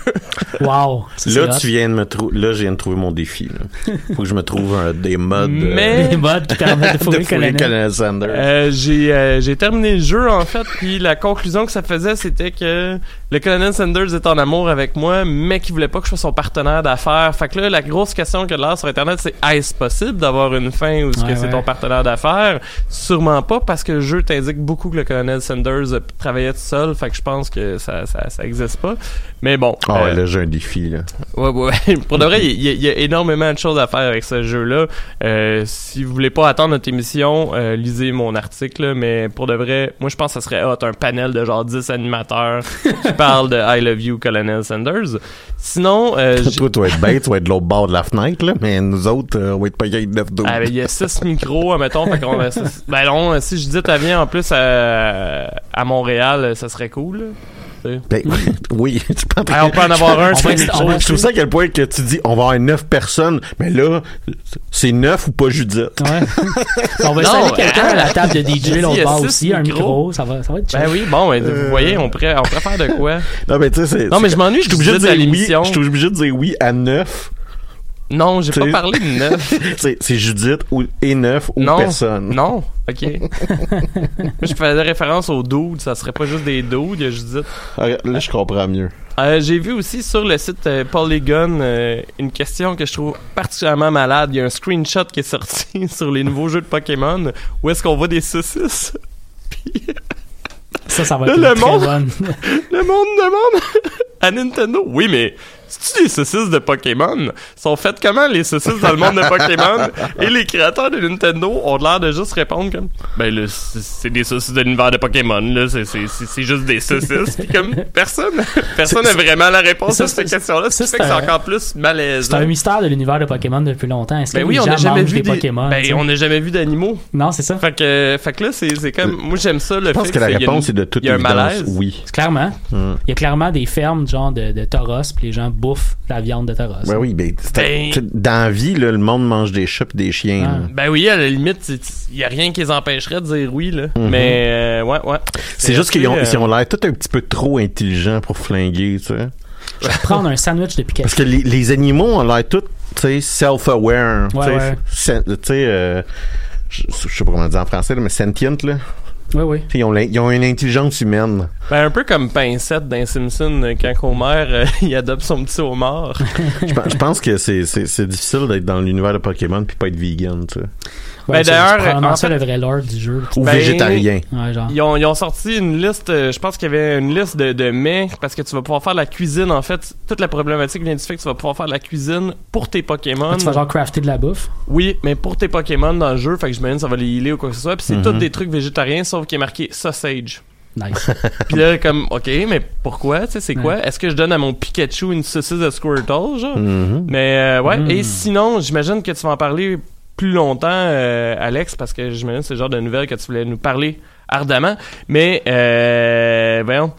Wow. Là, tu viens de me trouver... Là, je viens de trouver mon défi, là. Faut que je me trouve un- des modes... euh, Mais- Des modes qui permettent de (laughs) de fourrer colonel. colonel Sanders. Euh, j'ai euh, j'ai terminé le jeu en fait, puis la conclusion que ça faisait, c'était que le colonel Sanders est en amour avec moi, mais qu'il voulait pas que je sois son partenaire d'affaires. Fait que là, la grosse question que là sur internet, c'est est-ce possible d'avoir une fin ou est-ce Ouais, que c'est ton partenaire d'affaires? Sûrement pas, parce que le jeu t'indique beaucoup que le colonel Sanders travaillait tout seul. Fait que je pense que ça ça, ça existe pas. Mais bon. Ah ouais, euh, là, j'ai un défi, là. Ouais, ouais, ouais. (laughs) Pour de vrai, il y, a- il y a énormément de choses à faire avec ce jeu-là. Euh, si vous voulez pas attendre notre émission, euh, lisez mon article. là. Mais pour de vrai, moi, je pense que ça serait hot, un panel de genre 10 animateurs (laughs) qui parlent de I Love You, Colonel Sanders. Sinon, euh, Toi, tu vas être bête, tu vas être de l'autre bord de la fenêtre, là, mais nous autres, euh, on va être payés de 9 12. ah, ben, il y a 6 micros, mettons. Fait qu'on, va- (laughs) six- ben non, si je dis t'as bien en plus à, à Montréal, ça serait cool. là. Ben, (laughs) oui, (laughs) tu peux on peut en avoir un, Je trouve ça à quel point que tu dis on va avoir neuf personnes, mais là, c'est neuf ou pas Judith? Ouais. (laughs) on va installer quelqu'un à la table de DJ, l'autre bord aussi, un micro, ça va, ça va être chill. Ben oui, bon, ben, Euh. vous voyez, on pourrait, on pourrait faire de quoi? Non, mais tu sais. Non, mais je m'ennuie, Je suis obligé de dire oui. l'émission. Je suis obligé de dire oui à neuf. Non, j'ai pas parlé de neuf. (laughs) C'est c'est Judith ou, et neuf ou non, personne. Non, ok. Moi, (laughs) (laughs) je faisais référence aux dudes, ça serait pas juste des dudes, il y a juste dit. Ah, Là, je comprends mieux. Euh, J'ai vu aussi sur le site euh, Polygon euh, une question que je trouve particulièrement malade. Il y a un screenshot qui est sorti sur les nouveaux jeux de Pokémon où est-ce qu'on voit des saucisses? Puis Ça, ça va être le une très monde- bonne. le monde demande à Nintendo. Oui, mais c'est-tu des saucisses de Pokémon? Sont faites comment les saucisses dans le monde de Pokémon? Et les créateurs de Nintendo ont l'air de juste répondre comme Ben là, c'est c'est des saucisses de l'univers de Pokémon, là, c'est- c'est c'est- c'est juste des saucisses. Puis comme personne (laughs) personne n'a vraiment la réponse Ça, à cette c'est- question-là, ce qui fait que c'est c'est un- encore plus C'est malaisant. un mystère de l'univers de Pokémon depuis longtemps. Est-ce que Ben oui, les on gens n'a jamais vu des des Pokémon? Ben on n'a jamais vu d'animaux. Non, c'est ça. Fait que fait que là c'est c'est comme moi j'aime ça le Je pense fait que la réponse est de toute il y a un évidence malaise. oui. C'est clairement. Hum. Il y a clairement des fermes genre de, de Tauros, puis les gens bouffent la viande de Tauros. Ben oui, ben, Ben- dans la vie, là, le monde mange des chats pis des chiens. Ah. Ben oui, à la limite, il y a rien qui les empêcherait de dire oui, là. Mais, euh, ouais, ouais. Mhm. C'est juste qu'ils ont, euh, l'air tout un petit peu trop intelligents pour flinguer, tu sais. Je vais prendre un sandwich de Pikachu. Parce que les, les animaux ont l'air tout, tu sais, self-aware. tu Ouais, sais, ouais. sen- Tu sais, euh, je je sais pas comment dire en français, là, mais sentient, là. Oui, oui. Ils ont, ils ont une intelligence humaine. Ben, un peu comme Pincette dans Simpson, euh, quand Homer, euh, (laughs) il adopte son petit homard. (laughs) Je, pense- je pense que c'est, c'est, c'est difficile d'être dans l'univers de Pokémon puis pas être vegan, tu sais. Ouais, Ben, d'ailleurs, en ça fait- le vrai lore du jeu. Ou Ben, végétarien. Ouais, genre. Ils ont, ils ont sorti une liste, euh, je pense qu'il y avait une liste de, de mets, parce que tu vas pouvoir faire de la cuisine, en fait. Toute la problématique vient du fait que tu vas pouvoir faire de la cuisine pour tes Pokémon. Tu vas genre crafter de la bouffe. Oui, mais pour tes Pokémon dans le jeu, fait que j'imagine ça va les healer ou quoi que ce soit. Puis c'est Mhm. tous des trucs végétariens, sauf qu'il est marqué sausage. Nice. (laughs) Puis là, comme, ok, mais pourquoi? Tu sais, c'est quoi? Est-ce que je donne à mon Pikachu une saucisse de Squirtle, genre? Mhm. Mais euh, ouais, Mm. et sinon, j'imagine que tu vas en parler plus longtemps, euh, Alex, parce que j'imagine que c'est le genre de nouvelles que tu voulais nous parler ardemment. Mais, euh, voyons.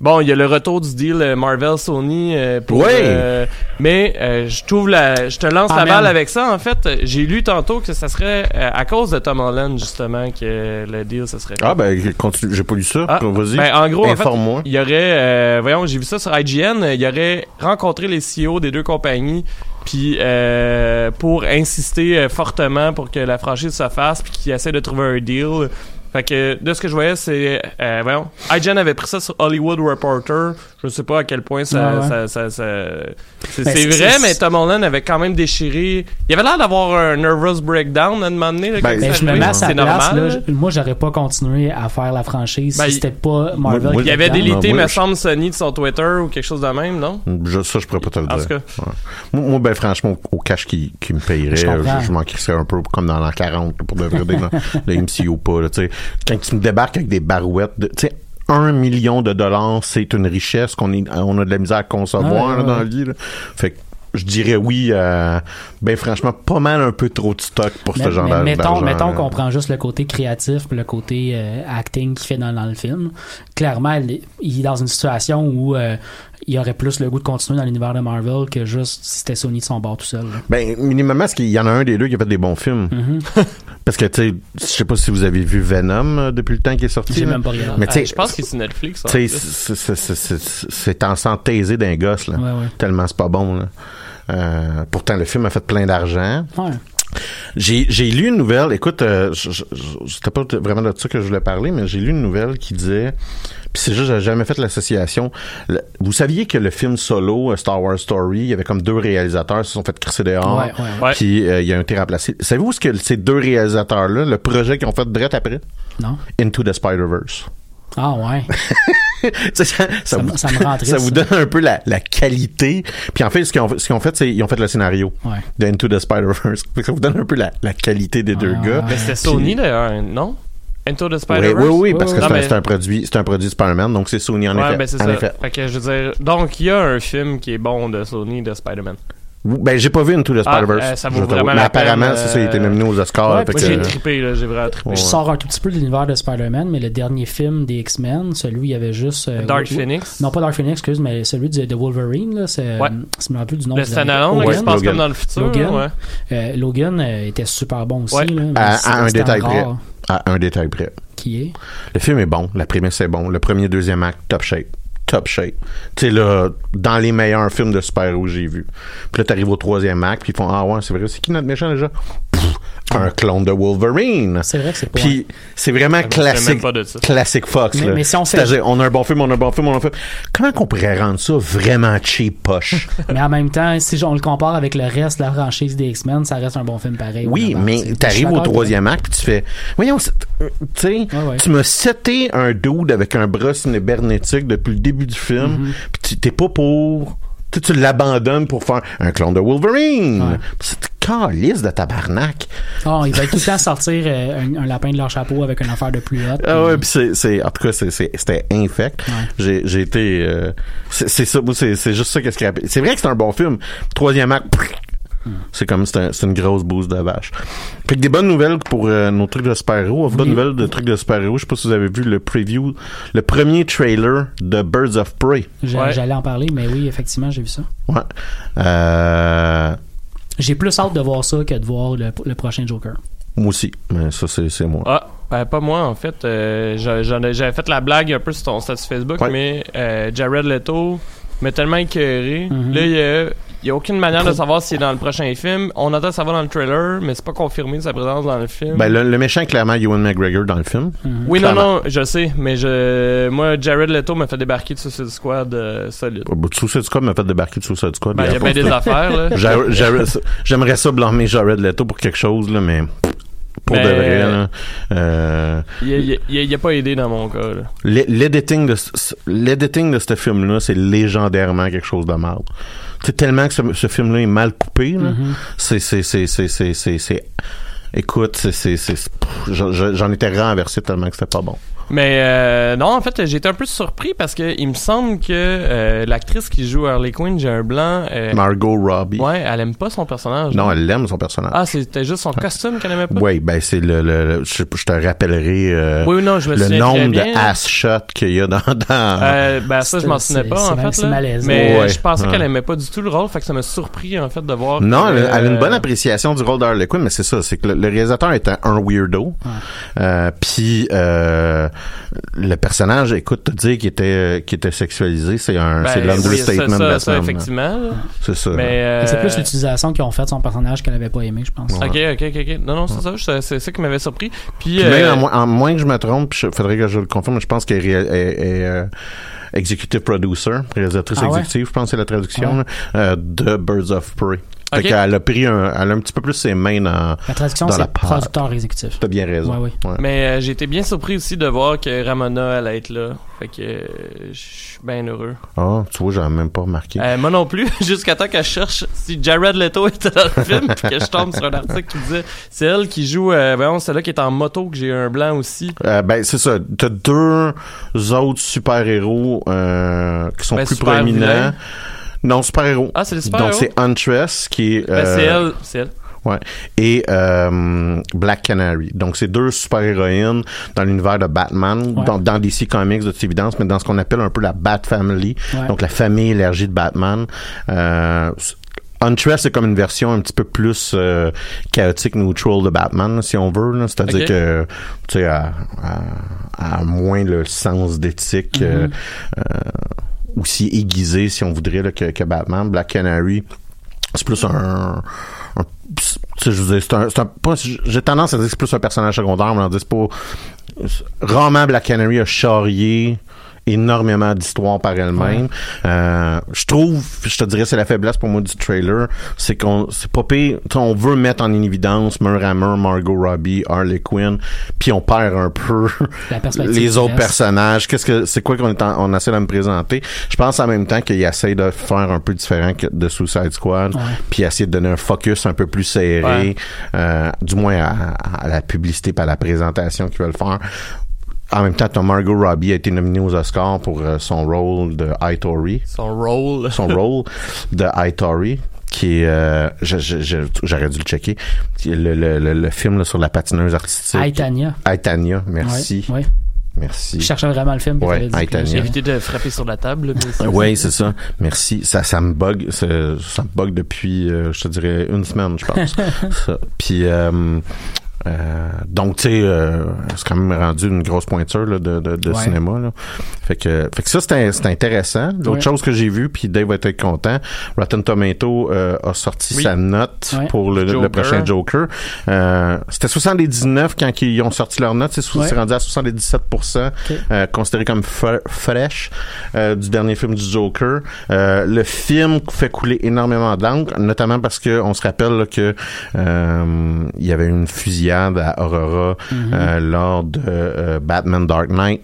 Bon, il y a le retour du deal euh, Marvel-Sony euh, pour... Ouais. euh, mais euh, je trouve la... Je te lance la Amen. balle avec ça, en fait. J'ai lu tantôt que ça serait euh, à cause de Tom Holland, justement, que le deal, ça serait fait. Ah, ben, continue. J'ai pas lu ça. Ah, Vas-y. ben, en gros, en fait, il y aurait, euh, voyons, j'ai vu ça sur IGN, euh, il y aurait rencontré les CEO des deux compagnies, puis euh, pour insister euh, fortement pour que la franchise se fasse, puis qu'ils essaient de trouver un deal. Fait que de ce que je voyais, c'est, euh, voyons, IGN avait pris ça sur Hollywood Reporter. Je sais pas à quel point ça, Ouais, ouais. ça, ça, ça- c'est, Ben, c'est vrai, mais Tom Holland avait quand même déchiré. Il avait l'air d'avoir un nervous breakdown à un moment donné. Là, Ben, Ben, je me mets à sa place. normal. là, je- moi, j'aurais pas continué à faire la franchise Ben, si c'était pas Marvel. moi, Il avait délité, me semble, Sony de son Twitter ou quelque chose de même, non? Je, ça, je pourrais pas te le En dire. tout cas. Ouais. Moi, ben, franchement, au cash qui, qui me payerait, Je je, m'en crisserais un peu comme dans l'an 40, là, pour de vrai, dans le (laughs) MCU ou pas, là, tu sais. Quand tu me débarques avec des barouettes de, tu sais, un million de dollars, c'est une richesse qu'on on a de la misère à concevoir, là, dans la vie, là. Fait que, je dirais oui, euh, ben franchement, pas mal un peu trop de stock pour Mais- ce genre mettons, d'argent. mettons là. qu'on prend juste le côté créatif puis le côté euh, acting qu'il fait dans, dans le film. Clairement, il est- il est dans une situation où euh, il aurait plus le goût de continuer dans l'univers de Marvel que juste si c'était Sony de son bord tout seul. là. Ben, minimum, parce qu'il y en a un des deux qui a fait des bons films? Mhm. (laughs) Parce que, tu sais, je sais pas si vous avez vu Venom euh, depuis le temps qu'il est sorti. J'ai là. même pas regardé. Mais tu sais, je pense que c'est Netflix. Tu sais, c'est- en sang taisé d'un gosse, là. Ouais, ouais. Tellement c'est pas bon, là. Euh, pourtant, le film a fait plein d'argent. Ouais. J'ai, lu une nouvelle, écoute, euh, c'était pas vraiment de ça que je voulais parler, mais j'ai lu une nouvelle qui disait, puis c'est juste, j'ai jamais fait l'association. Vous saviez que le film solo, euh, Star Wars Story, il y avait comme deux réalisateurs qui se sont fait crisser dehors, Ouais, ouais. Ouais. puis euh, il y a un été remplacé. Savez-vous ce que ces deux réalisateurs-là, le projet qu'ils ont fait direct après? Non? Into the Spider-Verse. Ah ouais. (laughs) Ça, vous, ça me rend (laughs) triste, ça vous donne un peu la, la qualité. Puis en fait, ce qu'ils ont, ce qu'ils ont fait, c'est ils ont fait le scénario Ouais. de Into the Spider-Verse. Ça vous donne un peu la, la qualité des deux Ah, gars. Mais c'était Sony d'ailleurs, non? Into the Oui, Spider-Verse? oui, oui, parce que Ouais, c'est un- ouais. c'est un, produit, un produit Spider-Man, donc c'est Sony en Ouais, effet. ben c'est en ça. effet. Fait que je veux dire, donc il y a un film qui est bon de Sony de Spider-Man. Ben j'ai pas vu Into the Ah, Spider-Verse. euh, ça vaut je t'avoue. vraiment Mais apparemment, c'est ça, il était euh, nominé aux Oscars. ouais, fait Moi que- j'ai trippé, là, j'ai vraiment trippé. Ouais. Je sors un tout petit peu de l'univers de Spider-Man, mais le dernier film des X-Men, celui où il y avait juste. euh, Dark Phoenix. Non, pas Dark Phoenix, excuse, mais celui de, de Wolverine, là, c'est. Ouais. Je me rappelle plus du nom Le du standalone, qui se passe comme dans le futur. Logan. ouais. Euh, Logan euh, était super bon aussi. Ouais. là, À- un c'était détail rare près. À un détail près. Qui est? Le film est bon, la prémisse est bon, le premier, deuxième acte, top shape. Top shape. Tu sais, là, dans les meilleurs films de super-héros que j'ai vus. Puis là, t'arrives au troisième acte, puis ils font Ah ouais, c'est vrai, c'est qui notre méchant déjà? Un clone de Wolverine. C'est vrai que c'est pas. Puis c'est vraiment classique, même pas de ça. classique Fox. Mais- là. mais si on fait- C'est-à-dire, on a un bon film, on a un bon film, on a un film. Comment qu'on pourrait rendre ça vraiment cheap poche? (laughs) Mais en même temps, si on le compare avec le reste de la franchise des X-Men, ça reste un bon film pareil. Oui, mais t'arrives au troisième acte, puis tu fais, voyons, euh, tu sais, Ouais, ouais. tu m'as seté un dude avec un bras cybernétique depuis le début du film, Mm-hmm. puis tu- t'es pas pour, tu sais, tu l'abandonnes pour faire un clone de Wolverine. Ouais. C'est calice de tabarnak. Oh, ils veulent tout le temps sortir euh, un, un lapin de leur chapeau avec une affaire de plus haute. Ah ouais, puis c'est, c'est, en tout cas, c'était infect. Ouais. J'ai, j'ai été, euh, c'est, c'est ça, c'est, c'est juste ça qu'est-ce qui. C'est vrai que c'est un bon film. Troisième acte, pff, c'est comme, c'est, un- c'est une grosse bouse de vache. Fait que des bonnes nouvelles pour euh, nos trucs de super-héros. Bonnes Oui. nouvelles de trucs de super-héros. Je sais pas si vous avez vu le preview, le premier trailer de Birds of Prey. Ouais. J'allais en parler, mais oui, effectivement, j'ai vu ça. Ouais. Euh, J'ai plus hâte de voir ça que de voir le, le prochain Joker. moi aussi. Mais ça, c'est, c'est moi. Ah, ben, pas moi en fait. Euh, j'a- j'en ai- J'avais fait la blague un peu sur ton statut Facebook, Ouais. mais euh, Jared Leto m'a tellement écœuré. Mhm. Là, il y a, il y a aucune manière de savoir s'il est dans le prochain film. On entend ça va dans le trailer, mais c'est pas confirmé sa présence dans le film. Ben, le, le méchant est clairement Ewan McGregor dans le film. Mhm. oui, non, clairement. non, je sais, mais je, moi, Jared Leto m'a fait débarquer de Suicide Squad euh, solide. Oh, bah, Suicide Squad m'a fait débarquer de Suicide Squad. Ben, il y a bien des affaires, là. (laughs) J'aimerais ça blâmer Jared Leto pour quelque chose, là, mais Pour Mais- de vrai, là. Euh, Il, il- il a pas aidé dans mon cas. L'editing de l'editing de ce film-là, c'est légendairement quelque chose de mal. C'est tellement que ce, ce film-là est mal coupé. là. C'est c'est c'est c'est c'est c'est c'est- Écoute, c'est j'en étais renversé tellement que c'était pas bon. Mais euh, non, en fait, j'ai été un peu surpris parce que il me semble que euh, l'actrice qui joue Harley Quinn, j'ai un blanc. euh, Margot Robbie. ouais, elle aime pas son personnage. Non, elle aime son personnage. Ah, c'était juste son costume qu'elle aimait pas? Oui, ben c'est le, le, le- je, je te rappellerai euh, Oui, non, je me le nombre bien. de ass shots qu'il y a dans, dans Euh, ben ça je m'en souvenais pas c'est en fait là. mais Ouais. je pensais Ouais. qu'elle aimait pas du tout le rôle fait que ça m'a surpris en fait de voir Non, que, elle, a- elle a une bonne appréciation du rôle d'Harley Quinn, mais c'est ça, c'est que le, le réalisateur était un weirdo. Euh, Puis euh, le personnage, écoute, te dire qu'il était qu'il était sexualisé, c'est un ben, c'est l'understatement ça, de la ça, ça, semaine. effectivement. C'est ça. mais euh, C'est plus l'utilisation qu'ils ont fait de son personnage qu'elle avait pas aimé, je pense. ok ok ok ok non non c'est ça je- c'est ça qui m'avait surpris puis, euh, même, à, mo- à moins que je me trompe, il faudrait que je le confirme, mais je pense qu'elle est, est- est, euh, executive producer, réalisatrice Ah ouais? exécutive, je pense que c'est la traduction, Ouais. là, euh, de Birds of Prey. Fait Ok. qu'elle a pris un, elle a un petit peu plus ses mains dans, La traduction, Dans la c'est producteur exécutif. t'as bien raison. Ouais, oui. Ouais. mais euh, j'ai été bien surpris aussi de voir que Ramona allait être là fait que euh, je suis bien heureux Ah, tu vois, j'avais même pas remarqué. Euh, moi non plus, (laughs) jusqu'à temps qu'elle cherche si Jared Leto (laughs) était dans le film, puis que je tombe sur un article qui disait c'est elle qui joue, euh, voyons, celle-là qui est en moto, que j'ai un blanc aussi. Euh, ben c'est ça. T'as deux autres super héros euh, qui sont Ben, plus proéminents. Non, super héros. Ah, c'est les super Donc c'est Huntress qui est Ben, euh, c'est elle, c'est elle. ouais et euh, Black Canary. Donc c'est deux super héroïnes dans l'univers de Batman, Ouais. dans, dans DC Comics de toute évidence, mais dans ce qu'on appelle un peu la Bat Family, Ouais. donc la famille élargie de Batman. Euh, Huntress, c'est comme une version un petit peu plus euh, chaotique, neutral de Batman, si on veut. là. C'est-à-dire que, tu sais, à, à- à moins le sens d'éthique euh, euh, aussi aiguisé, si on voudrait, que, Batman. Black Canary, c'est plus un... j'ai tendance à dire que c'est plus un personnage secondaire, mais on dit c'est pas... Rarement Black Canary a charrié énormément d'histoires par elle-même. Euh, je trouve, je te dirais, c'est la faiblesse pour moi du trailer, c'est qu'on, c'est pas pire, on veut mettre en évidence Murhammer, Margot Robbie, Harley Quinn, puis on perd un peu (laughs) les autres personnages. Qu'est-ce que, c'est quoi qu'on est en- on essaie de me présenter? Je pense en même temps qu'il essaie de faire un peu différent que de Suicide Squad, puis essayer de donner un focus un peu plus serré, Ouais. euh, du moins à, à la publicité, pas à la présentation qu'ils veulent faire. En même temps, ton Margot Robbie a été nominée aux Oscars pour euh, son rôle de Itori, Son rôle. (laughs) son rôle de Itori qui est euh, j'aurais dû le checker le, le, le, le film là, sur la patineuse artistique Aitania. Aitania merci Ouais, ouais. merci Je cherchais vraiment le film. Ouais. J'ai évité de frapper sur la table. oui, c'est ça. Merci. Ça, ça me bug. Ça, ça me bug depuis, euh, je te dirais, une semaine, je pense. (laughs) ça. Puis, euh, euh, donc, tu sais, euh, c'est quand même rendu une grosse pointure là, de, de, de Ouais. cinéma. Là. Fait que, fait que ça, c'est c'est intéressant. L'autre Ouais. chose que j'ai vu, puis Dave va être content, Rotten Tomato euh, a sorti Oui. sa note Ouais. pour le, le prochain Joker. Euh, C'était 79 quand ils ont sorti leur note. C'est rendu à 77 euh, considéré comme fre- fresh euh, du dernier film du Joker. Euh, le film fait couler énormément d'encre, notamment parce que on se rappelle là, que euh, il y avait une fusillade à Aurora euh, lors de euh, Batman Dark Knight.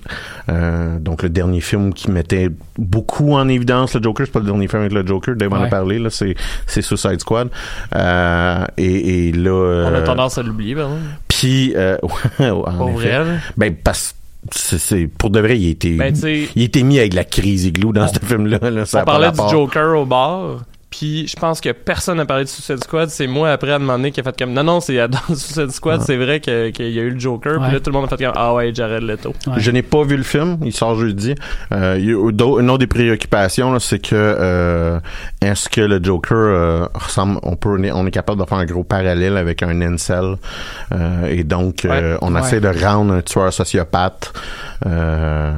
Euh, donc le dernier film qui mettait beaucoup en évidence le Joker, c'est pas le dernier film avec le Joker, Dave en a Ouais. parlé là, c'est c'est Suicide Squad. Et, et là, On a tendance à l'oublier, par exemple. puis (laughs) ouais, en effet. vrai. Ben, parce c'est, pour de vrai, il a été, Ben, il été mis avec la crise igloo dans ce film-là. Là, ça on parlait du. Joker au bar. Puis je pense que personne n'a parlé de Suicide Squad. C'est moi après à demander qui a fait comme non non c'est dans (laughs) Suicide Squad c'est vrai que- qu'il y a eu le Joker. Ouais. Puis là tout le monde a fait comme ah ouais Jared Leto. Ouais. Je n'ai pas vu le film, il sort jeudi. Euh, une autre des préoccupations, là, c'est que euh, est-ce que le Joker euh, ressemble, on peut, on est capable de faire un gros parallèle avec un incel, euh, et donc euh, Ouais. on Ouais. essaie de rendre un tueur sociopathe. Euh,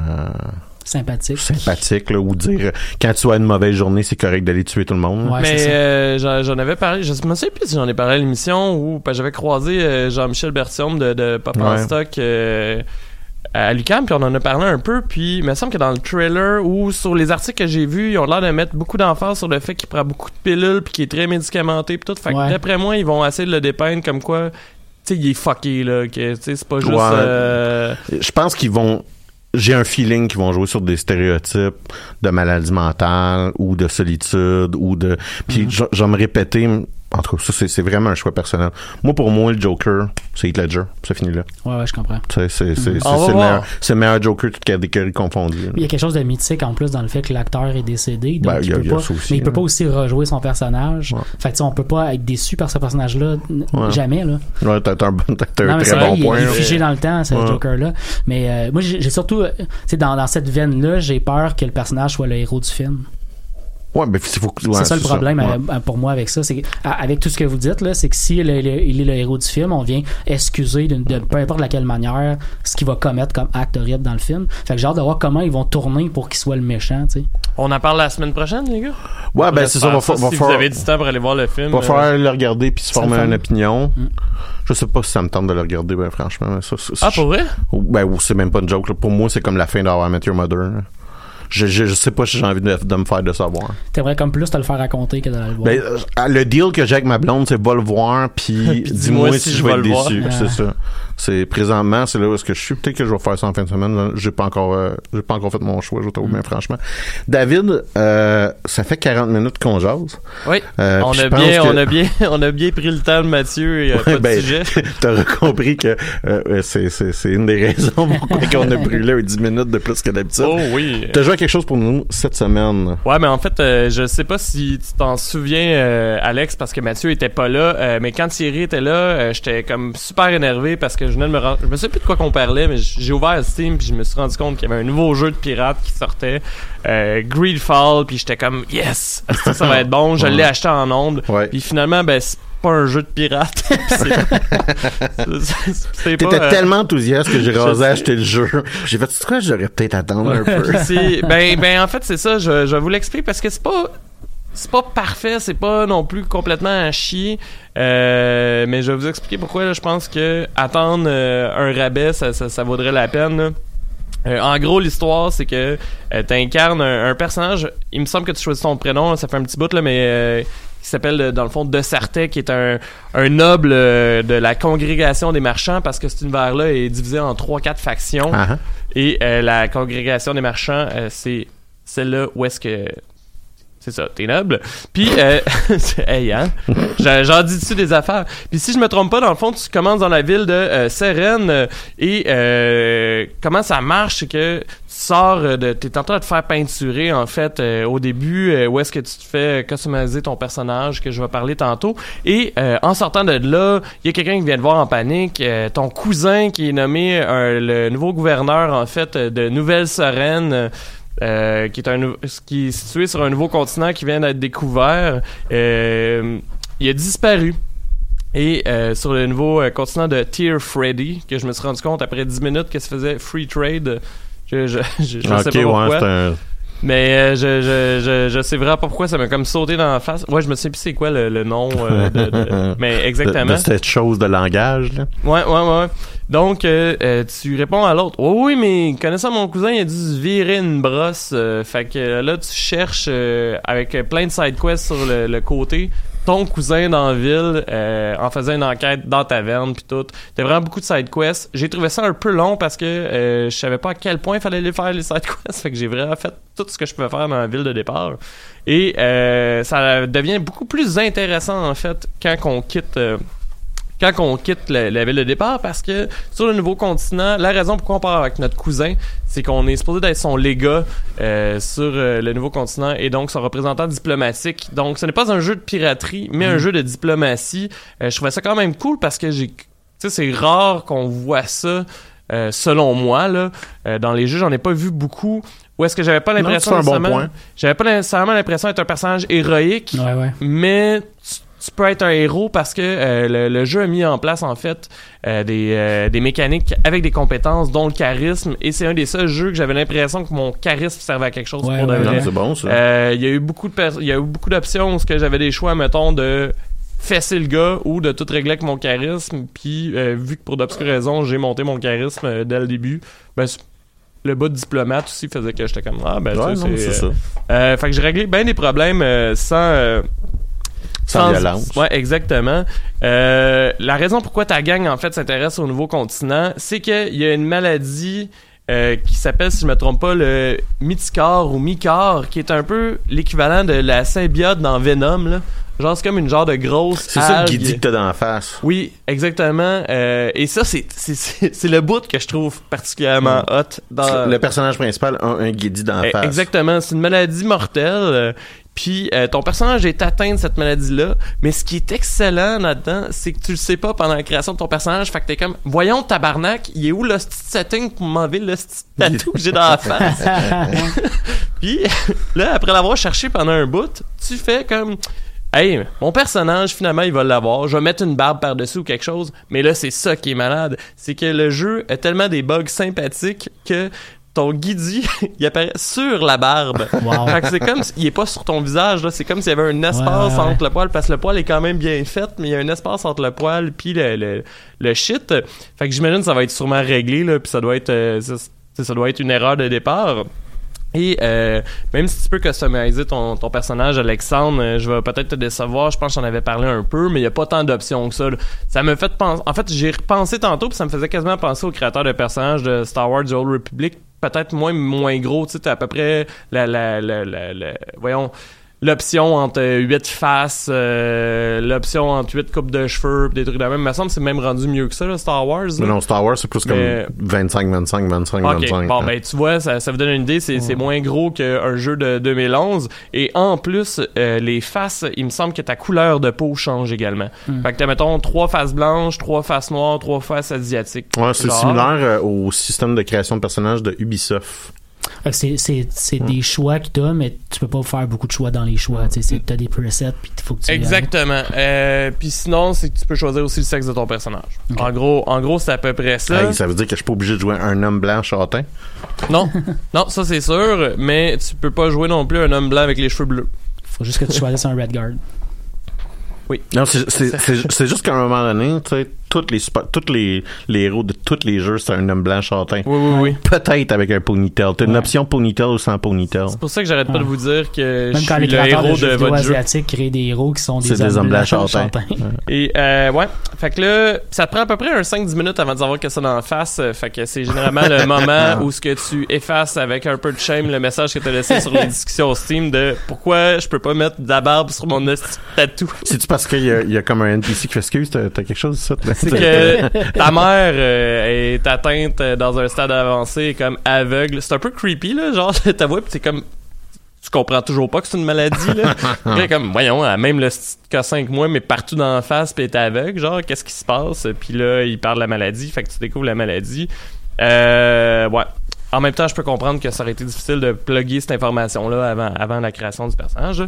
Sympathique. sympathique là, ou dire quand tu as une mauvaise journée c'est correct d'aller tuer tout le monde Ouais, c'est Mais ça. euh, j'en avais parlé, je me sais plus si j'en ai parlé à l'émission ou j'avais croisé euh, Jean-Michel Bertium de, de Pop en Ouais. Stock euh, à Lucam puis on en a parlé un peu puis il me semble que dans le trailer ou sur les articles que j'ai vus ils ont l'air de mettre beaucoup d'emphase sur le fait qu'il prend beaucoup de pilules puis qu'il est très médicamenté puis tout fait que Ouais. d'après moi ils vont essayer de le dépeindre comme quoi tu sais, il est fucké, là, que, tu sais, c'est pas juste... Ouais. euh, Je pense qu'ils vont. J'ai un feeling qu'ils vont jouer sur des stéréotypes de maladie mentale ou de solitude ou de. Puis je, je vais me répéter. En tout cas, ça c'est, vraiment un choix personnel. Moi, pour moi, le Joker, c'est Heath Ledger. Ça finit là. Ouais, ouais, je comprends. Sais, C'est, c'est, c'est, On va c'est le meilleur, c'est le meilleur Joker, toute catégorie confondue. Il y a quelque chose de mythique en plus dans le fait que l'acteur est décédé. Donc Ben, il y a- peut il y a pas, ça aussi, mais il peut hein. pas aussi rejouer son personnage. Ouais. Fait que tu sais, on peut pas être déçu par ce personnage-là. n- Ouais. Jamais, là. Ouais, t'as, un, bon, t'as, t'as Non, un très vrai, bon il, point. il est figé dans le temps, ce Ouais. Joker-là. Mais euh, moi, j'ai j'ai surtout, euh, tu sais, dans, dans cette veine-là, j'ai peur que le personnage soit le héros du film. Ouais, c'est, faut, que- ouais, c'est ça le problème Ouais. pour moi avec ça. C'est avec tout ce que vous dites là, c'est que si il est le, il est le héros du film, on vient excuser de, peu importe laquelle manière ce qu'il va commettre comme acte horrible dans le film. Fait que j'ai hâte de voir comment ils vont tourner pour qu'il soit le méchant, tu sais. On en parle la semaine prochaine, les gars? Ouais, ben, c'est ça. Va, va si faire- vous avez du temps pour aller voir le film. va euh, falloir le regarder puis se Ça former une opinion. Mm. Je sais pas si ça me tente de le regarder, ben, franchement. mais Ça, ça- Ah, pour vrai? Ou- Ben, c'est même pas une joke. là. Pour moi, c'est comme la fin I Met Your Mother. là. Je, je, je sais pas si j'ai envie de, de me faire de savoir. T'aimerais comme plus te le faire raconter que de le voir. Ben, euh, le deal que j'ai avec ma blonde, c'est va le voir, puis (laughs) dis-moi si, je vais le voir. déçu. C'est ça. C'est présentement, c'est là où est-ce que je suis. Peut-être que je vais faire ça en fin de semaine. J'ai pas encore, euh, j'ai pas encore fait mon choix, je trouve, Mm. mais franchement. David, euh, ça fait 40 minutes qu'on jase. Oui. Euh, on, a bien, que- on, a bien, on a bien pris le temps de Mathieu et euh, pas de ben, sujet. (laughs) T'auras compris que c'est, c'est, une des raisons (laughs) pourquoi on a brûlé 10 minutes de plus que d'habitude. Oh oui. T'as joué à quelque chose pour nous cette semaine? Ouais, mais en fait, je sais pas si tu t'en souviens, Alex, parce que Mathieu était pas là. mais quand Thierry était là, j'étais comme super énervé parce que je venais de me rendre. Je me sais plus de quoi qu'on parlait, mais j'ai ouvert Steam puis je me suis rendu compte qu'il y avait un nouveau jeu de pirate qui sortait, euh, Greedfall, puis j'étais comme yes, ça, ça va être bon? Je (laughs) Ouais. l'ai acheté en ondes. Puis finalement, ben c'est pas un jeu de pirate. (laughs) (laughs) T'étais euh, tellement enthousiaste que j'ai rasé sais. acheter le jeu. J'ai fait, tu crois que j'aurais peut-être attendre un peu? Ben, ben, en fait, c'est ça. Je, je vous l'explique parce que c'est pas. C'est pas parfait, c'est pas non plus complètement à chier. Euh, mais je vais vous expliquer pourquoi là, je pense que attendre euh, un rabais, ça, ça, ça vaudrait la peine. là. Euh, en gros, l'histoire, c'est que euh, t'incarnes un, un personnage. Il me semble que tu choisis ton prénom, là, ça fait un petit bout là, mais qui s'appelle dans le fond De Sartet, qui est un, un noble euh, de la congrégation des marchands, parce que cet univers-là est divisé en trois, quatre factions. Ah, ah. Et euh, la congrégation des marchands, euh, c'est celle-là où est-ce que. C'est ça, t'es noble. Puis, euh, (laughs) hey, hein? J'en dis dessus des affaires? Puis, si je me trompe pas, dans le fond, tu commences dans la ville de euh, euh, et euh, comment ça marche, c'est que tu sors euh, de. T'es en train de te faire peinturer, en fait, euh, au début, où est-ce que tu te fais customiser ton personnage, que je vais parler tantôt. Et en sortant de là, il y a quelqu'un qui vient te voir en panique. ton cousin qui est nommé le nouveau gouverneur, en fait, de Nouvelle-Sérène. Euh, qui est un qui est situé sur un nouveau continent qui vient d'être découvert. Euh, il a disparu. Et euh, sur le nouveau continent de Tear Freddy, que je me suis rendu compte après 10 minutes que ça faisait free trade. Je, je, je, je sais pas pourquoi. Mais euh, je, je, je, je sais vraiment pas pourquoi ça m'a comme sauté dans la face. Ouais, je me sais plus c'est quoi le, le nom euh, de, de- (laughs) Mais exactement. De, de cette chose de langage, là. Ouais, ouais, ouais. Donc, euh, euh, tu réponds à l'autre. Oh, oui, mais connaissant mon cousin, il a dû se virer une brosse. euh, fait que là, tu cherches euh, avec plein de side quests sur le, le côté ton cousin dans la ville euh, en faisant une enquête dans taverne puis tout. T'as vraiment beaucoup de side quests. J'ai trouvé ça un peu long parce que euh, je savais pas à quel point il fallait les faire les side quests. Fait que j'ai vraiment fait tout ce que je pouvais faire dans la ville de départ. Et euh, ça devient beaucoup plus intéressant en fait quand on quitte euh, quand on quitte la, la ville de départ parce que sur le nouveau continent, la raison pourquoi on part avec notre cousin, c'est qu'on est supposé d'être son légat euh, sur euh, le nouveau continent et donc son représentant diplomatique. Donc ce n'est pas un jeu de piraterie, mais un jeu de diplomatie. Euh, je trouvais ça quand même cool parce que j'ai c'est rare qu'on voit ça selon moi là dans les jeux, j'en ai pas vu beaucoup où est-ce que j'avais pas l'impression c'est un bon j'avais pas nécessairement l'impression d'être un personnage héroïque Ouais, ouais. mais tu, tu peux être un héros parce que euh, le, le jeu a mis en place en fait euh, des, euh, des mécaniques avec des compétences dont le charisme et c'est un des seuls jeux que j'avais l'impression que mon charisme servait à quelque chose Ouais, pour de vrai. C'est bon, ça. Euh, Il y a eu beaucoup de il y a eu beaucoup d'options où j'avais des choix mettons de fesser le gars ou de tout régler avec mon charisme puis euh, vu que pour d'obscures raisons j'ai monté mon charisme euh, dès le début ben le bas de diplomate aussi faisait que j'étais comme ah ben ouais, c'est c'est euh, ça. euh, fait que j'ai réglé bien des problèmes euh, sans euh, Sans violence. Ouais, exactement. Euh, la raison pourquoi ta gang, en fait, s'intéresse au nouveau continent, c'est qu'il y a une maladie euh, qui s'appelle, si je me trompe pas, le Mythicar ou Mycar, qui est un peu l'équivalent de la symbiote dans Venom, là. Genre, c'est comme une genre de grosse C'est ça qui dit que t'as dans la face. Oui, exactement. Euh, et ça, c'est c'est- c'est c'est le bout que je trouve particulièrement hot dans Le personnage principal a un guédi dans la Eh, face. Exactement, c'est une maladie mortelle. euh, Puis euh, ton personnage est atteint de cette maladie-là, mais ce qui est excellent là-dedans, c'est que tu le sais pas pendant la création de ton personnage, fait que t'es comme, voyons tabarnak, il est où le petit setting pour m'enlever le petit tatou que j'ai dans la (laughs) face? (laughs) Puis là, après l'avoir cherché pendant un bout, tu fais comme, hey, mon personnage finalement il va l'avoir, je vais mettre une barbe par-dessus ou quelque chose, mais là c'est ça qui est malade, c'est que le jeu a tellement des bugs sympathiques que ton guidi, (laughs) il apparaît sur la barbe. (laughs) Wow. Fait que c'est comme, il est pas sur ton visage, là. C'est comme s'il y avait un espace Ouais, ouais, entre le poil, parce que le poil est quand même bien fait, mais il y a un espace entre le poil puis le, le, le shit. Fait que j'imagine que ça va être sûrement réglé, là, puis ça doit être, euh, ça, ça doit être une erreur de départ. Et euh, même si tu peux customiser ton, ton personnage, Alexandre, euh, je vais peut-être te décevoir. Je pense que j'en avais parlé un peu, mais il n'y a pas tant d'options que ça. là. Ça me fait penser. En fait, j'ai repensé tantôt, puis ça me faisait quasiment penser au créateur de personnages de Star Wars The Old Republic. Peut-être moins moins gros, tu sais, à peu près la, la, la, la, la- voyons l'option entre 8 faces, euh, l'option entre 8 coupes de cheveux, pis des trucs de même. Il me semble que c'est même rendu mieux que ça, là, Star Wars. là. Mais non, Star Wars, c'est plus comme Mais- 25, 25, 25, Ok, 25. bon, hein. ben tu vois, ça, ça vous donne une idée, c'est c'est moins gros qu'un jeu de 2011. Et en plus, euh, les faces, il me semble que ta couleur de peau change également. Hmm. Fait que t'as, mettons, trois faces blanches, trois faces noires, trois faces asiatiques. Ouais, c'est similaire euh, au système de création de personnages de Ubisoft. Que C'est, c'est, c'est des choix que t'as, mais tu peux pas faire beaucoup de choix dans les choix. Tu sais, c'est- t'as des presets, puis il faut que tu. Exactement. Euh, Puis sinon, c'est que tu peux choisir aussi le sexe de ton personnage. En gros, en gros, c'est à peu près ça. Hey, ça veut dire que je suis pas obligé de jouer un homme blanc châtain? Non, (laughs) non, ça c'est sûr, mais tu peux pas jouer non plus un homme blanc avec les cheveux bleus. Faut juste que tu choisisses un Red Guard. Non, c'est- c'est juste qu'à un moment donné, tu sais, tous les, super- tous les, les héros de tous les jeux, c'est un homme blanc châtain. Oui, oui, oui. Peut-être avec un ponytail. T'as une Ouais. option ponytail ou sans ponytail? C'est pour ça que j'arrête pas de vous dire que je quand suis les le héros de jeux votre jeu. asiatiques créent des héros qui sont des, C'est des hommes blancs châtains. Et euh, ouais, fait que là, ça te prend à peu près un 5-10 minutes avant de savoir que ça dans la face. euh, Fait que c'est généralement le moment (laughs) où ce que tu effaces avec un peu de shame le message que t'as laissé sur les discussions Steam de pourquoi je peux pas mettre de la barbe sur mon tatou. C'est-tu parce qu'il y, a- il y a comme un NPC qui fait excuse, t'as t'as quelque chose, ça? C'est que ta mère euh, est atteinte euh, dans un stade avancé et comme aveugle. C'est un peu creepy, là, genre, ta voix, pis c'est comme... Tu comprends toujours pas que c'est une maladie, là. (laughs) Puis là, comme, voyons, elle a même le cas 5 mois, mais partout dans la face, pis elle est aveugle, genre, qu'est-ce qui se passe? Puis là, il parle de la maladie, fait que tu découvres la maladie. Euh, ouais. En même temps, je peux comprendre que ça aurait été difficile de plugger cette information-là avant, avant la création du personnage. là.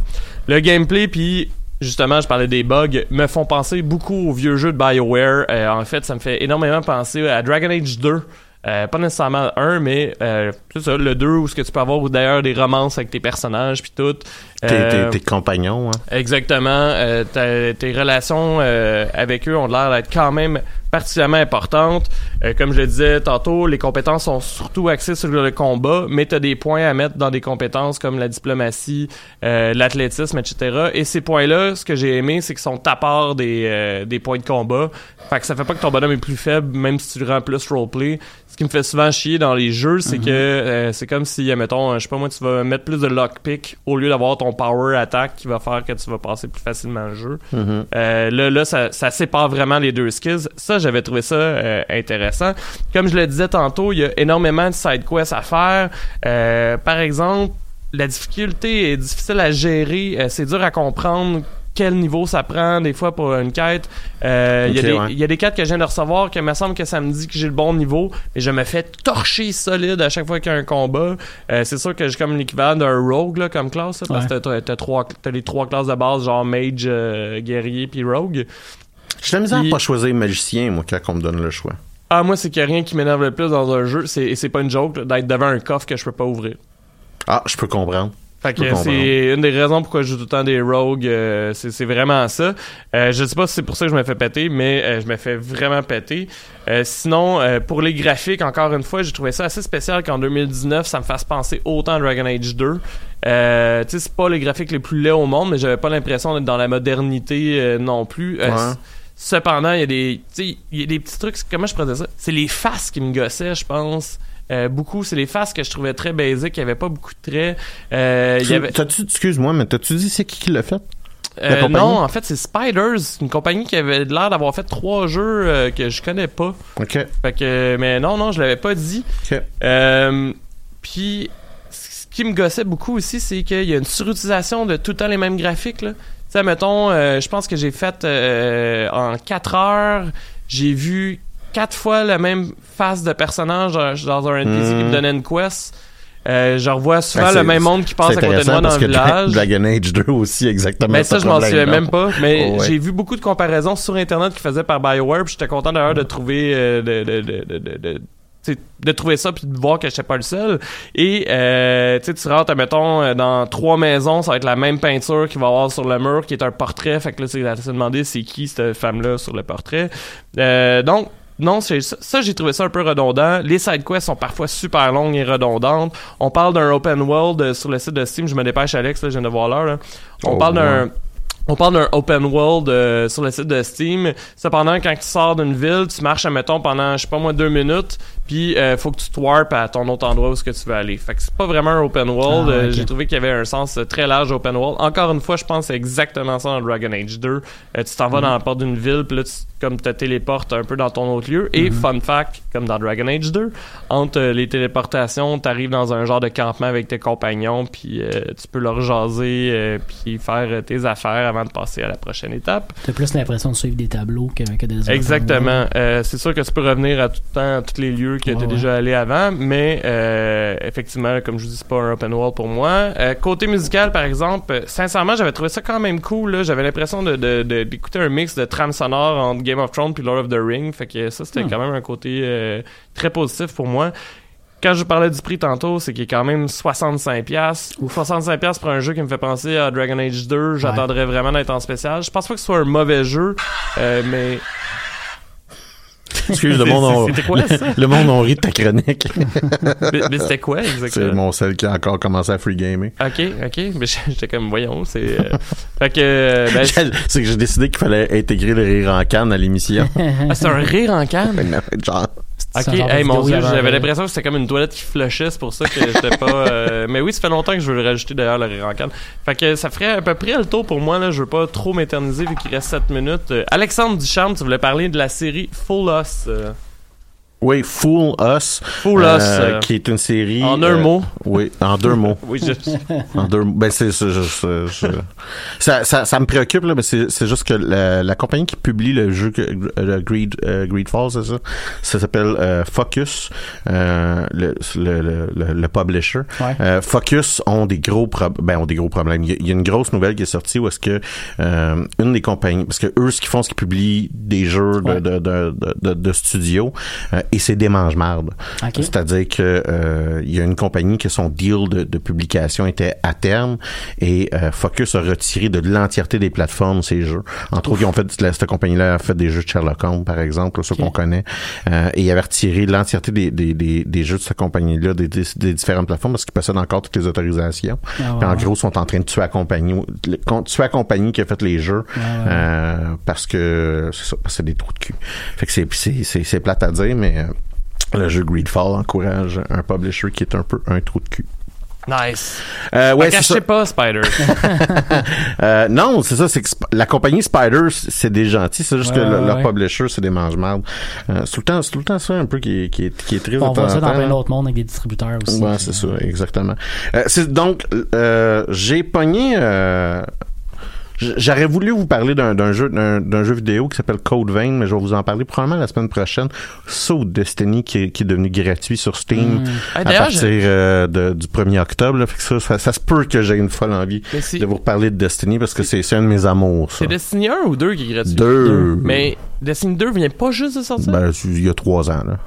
Le gameplay, puis justement, je parlais des bugs, me font penser beaucoup aux vieux jeux de BioWare. Euh, en fait, ça me fait énormément penser à Dragon Age 2. Euh, pas nécessairement un, mais euh, c'est ça, le 2 où ce que tu peux avoir ou d'ailleurs des romances avec tes personnages puis tout. Tes, Euh, tes- compagnons, hein. Exactement. Tes relations avec eux ont l'air d'être quand même particulièrement importantes. Euh, comme je le disais tantôt, les compétences sont surtout axées sur le combat, mais tu as des points à mettre dans des compétences comme la diplomatie, euh, l'athlétisme, etc. Et ces points-là, ce que j'ai aimé, c'est qu'ils sont à part des, euh, des points de combat. Fait que ça fait pas que ton bonhomme est plus faible, même si tu le rends plus roleplay. Ce qui me fait souvent chier dans les jeux, c'est que euh, c'est comme si, mettons, je sais pas moi, tu vas mettre plus de lockpick au lieu d'avoir ton power attack qui va faire que tu vas passer plus facilement le jeu. Euh, là, là ça, ça sépare vraiment les deux skills. Ça, j'avais trouvé ça euh, intéressant. Comme je le disais tantôt, il y a énormément de side quests à faire. Euh, par exemple, la difficulté est difficile à gérer. Euh, c'est dur à comprendre quel niveau ça prend des fois pour une quête. Euh, Il y a des- ouais. il y a des quêtes que je viens de recevoir que me semble que ça me dit que j'ai le bon niveau, mais je me fais torcher solide à chaque fois qu'il y a un combat. Euh, c'est sûr que j'ai comme l'équivalent d'un rogue là, comme classe, là, parce que Ouais. t'as, t'as trois, t'as les trois classes de base, genre mage, euh, guerrier puis rogue. J'ai la misère à pas choisir magicien, moi, quand on me donne le choix. Ah, moi, c'est qu'il y a rien qui m'énerve le plus dans un jeu, c'est, et c'est pas une joke, d'être devant un coffre que je peux pas ouvrir. Ah, je peux comprendre. Fait que c'est une des raisons pourquoi je joue tout le temps des rogues. euh, c'est, vraiment ça. Euh, je sais pas si c'est pour ça que je me fais péter, mais euh, je me fais vraiment péter. Euh, sinon, pour les graphiques, encore une fois, j'ai trouvé ça assez spécial qu'en 2019, ça me fasse penser autant à Dragon Age 2. Euh, tu sais, c'est pas les graphiques les plus laids au monde, mais j'avais pas l'impression d'être dans la modernité non plus. Ouais. Cependant, il y a des, tu sais, il y a des petits trucs. Comment je dire ça? C'est les faces qui me gossaient, je pense. Euh, beaucoup, c'est les faces que je trouvais très basiques. Il y avait pas beaucoup de traits. Euh, il y Tu- avait, T'as-tu, excuse-moi, mais t'as-tu dit c'est qui qui l'a fait? euh, non, en fait, c'est Spiders, une compagnie qui avait l'air d'avoir fait trois jeux euh, que je connais pas. OK. Fait que, mais non, non, je l'avais pas dit. OK. Euh, Puis, ce qui me gossait beaucoup aussi, c'est qu'il y a une surutilisation de tout le temps les mêmes graphiques. Là. Tu sais, mettons, je pense que j'ai fait en 4 heures, j'ai vu quatre fois la même face de personnage dans, un NPC qui me Mm. donnait une quest. Euh, je revois souvent Ben, le même monde qui passe C'est à côté de moi dans parce le que village. Dragon Age 2 aussi, exactement. Mais ça, ce je m'en souviens même pas. Mais Oh, ouais. j'ai vu beaucoup de comparaisons sur Internet qui faisaient par BioWare. J'étais content d'ailleurs de trouver euh, de, de, de, de, de, trouver ça puis de voir que j'étais pas le seul et euh, tu sais tu rentres mettons euh, dans trois maisons ça va être la même peinture qu'il va y avoir sur le mur qui est un portrait fait que là c'est à se demander c'est qui cette femme là sur le portrait Euh, donc non, ça, ça, j'ai trouvé ça un peu redondant. Les side quests sont parfois super longues et redondantes. On parle d'un open world euh, sur le site de Steam. Je me dépêche, Alex, là, je viens de voir l'heure. On Oh, parle d'un. On parle d'un open world euh, sur le site de Steam. Cependant, quand tu sors d'une ville, tu marches, admettons, pendant, je sais pas moi, deux minutes, puis euh, faut que tu te warpes à ton autre endroit où est-ce que tu veux aller. Fait que c'est pas vraiment un open world. Ah, Euh. J'ai trouvé qu'il y avait un sens euh, très large open world. Encore une fois, je pense que c'est exactement ça dans Dragon Age 2. Euh, tu t'en vas dans la porte d'une ville, puis là, tu, comme te téléportes un peu dans ton autre lieu. Et fun fact, comme dans Dragon Age 2, entre euh, les téléportations, t'arrives dans un genre de campement avec tes compagnons, puis euh, tu peux leur jaser, euh, puis faire tes affaires avant de passer à la prochaine étape. T'as plus l'impression de suivre des tableaux que, que des Exactement. Euh, c'est sûr que tu peux revenir à tout le temps, à tous les lieux que Ouais, tu es ouais. déjà allé avant, mais euh, effectivement, comme je vous dis, c'est pas un open world pour moi. Euh, côté musical, par exemple, sincèrement, j'avais trouvé ça quand même cool. J'avais l'impression de, de- de- d'écouter un mix de trame sonore entre Game of Thrones puis Lord of the Ring. Fait que ça, c'était Hmm. quand même un côté très positif pour moi. Quand je parlais du prix tantôt, c'est qu'il est quand même 65$. Ou 65$ pour un jeu qui me fait penser à Dragon Age 2. J'attendrais vraiment d'être en spécial. Je pense pas que ce soit un mauvais jeu, euh, mais Excuse, le monde, (laughs) on, C'était quoi, ça? le, (laughs) le monde, on rit de ta chronique. (laughs) mais, mais c'était quoi C'est exactement? mon seul qui a encore commencé à free gamer. Ok, ok. Mais j'étais comme, voyons, c'est. euh, fait que. euh, ben, c'est C'est que j'ai décidé qu'il fallait intégrer le rire en canne à l'émission. ah, c'est un rire en canne? Genre, Ok, hey, mon dieu, j'avais l'impression que c'était comme une toilette qui flushait, c'est pour ça que j'étais pas. euh, (laughs) Mais oui, ça fait longtemps que je veux le rajouter d'ailleurs, le canne. Fait que ça ferait à peu près le tour pour moi, là. Je veux pas trop m'éterniser vu qu'il reste 7 minutes. Euh, Alexandre Ducharme, tu voulais parler de la série Full euh, oui, Fool Us. Full Us. euh, euh, qui est une série. en un euh, mot. Oui, en deux mots. (laughs) Oui, je. En deux mots. Ben, c'est, c'est, je- je- je- ça, ça, ça me préoccupe, là, mais c'est, c'est juste que la, la compagnie qui publie le jeu, que- le Greed, euh, Greedfall, c'est ça? Ça s'appelle euh, Focus, euh, le, le, le, le, le publisher. Ouais. Euh, Focus ont des gros prob- ben, ont des gros problèmes. Il y, a, il y a une grosse nouvelle qui est sortie où est-ce que euh, une des compagnies, parce que eux, ce qu'ils font, c'est qu'ils publient des jeux de, Ouais. de, de, de, de, de studio euh, et c'est des mange-marde. Ok. C'est-à-dire que euh, il y a une compagnie que son deal de, de publication était à terme et euh, Focus a retiré de l'entièreté des plateformes ces jeux. Entre autres, ils ont fait la- cette compagnie-là a fait des jeux de Sherlock Holmes, par exemple, ceux qu'on connaît, euh, et il avait retiré l'entièreté des, des, des, des jeux de cette compagnie-là des, des, différentes plateformes parce qu'ils possèdent encore toutes les autorisations. Ah, Puis en gros, ils sont en train de tuer la compagnie, le- tuer la compagnie qui a fait les jeux Ouais, ouais. euh, parce que c'est ça, parce que c'est des trous de cul. Fait que c'est c'est c'est c'est plate à dire, mais euh, le jeu Greedfall encourage un publisher qui est un peu un trou de cul. Nice. Euh, ouais, cachez pas, Spider. (laughs) Euh, non, c'est ça, c'est que la compagnie Spider, c'est des gentils, c'est juste Ouais, que le- ouais, leur publisher, c'est des mange-mardes. Euh, c'est tout le temps, c'est tout le temps ça un peu qui est, qui est, qui est triste. On voit ça dans plein là. d'autres mondes avec des distributeurs aussi. Ouais, c'est ça, exactement. Euh, donc euh, j'ai pogné. J'aurais voulu vous parler d'un jeu d'un jeu vidéo qui s'appelle Code Vein, mais je vais vous en parler probablement la semaine prochaine. Saut Destiny qui est, qui est devenu gratuit sur Steam Mm. Ah, à partir euh, de- du 1er octobre. là. Fait que ça, ça, ça se peut que j'ai une folle envie de vous reparler de Destiny parce que c'est un de mes amours. C'est Destiny 1 ou 2 qui est gratuit? Deux. Mais Destiny 2 vient pas juste de sortir? Ben, il y a trois ans. Là.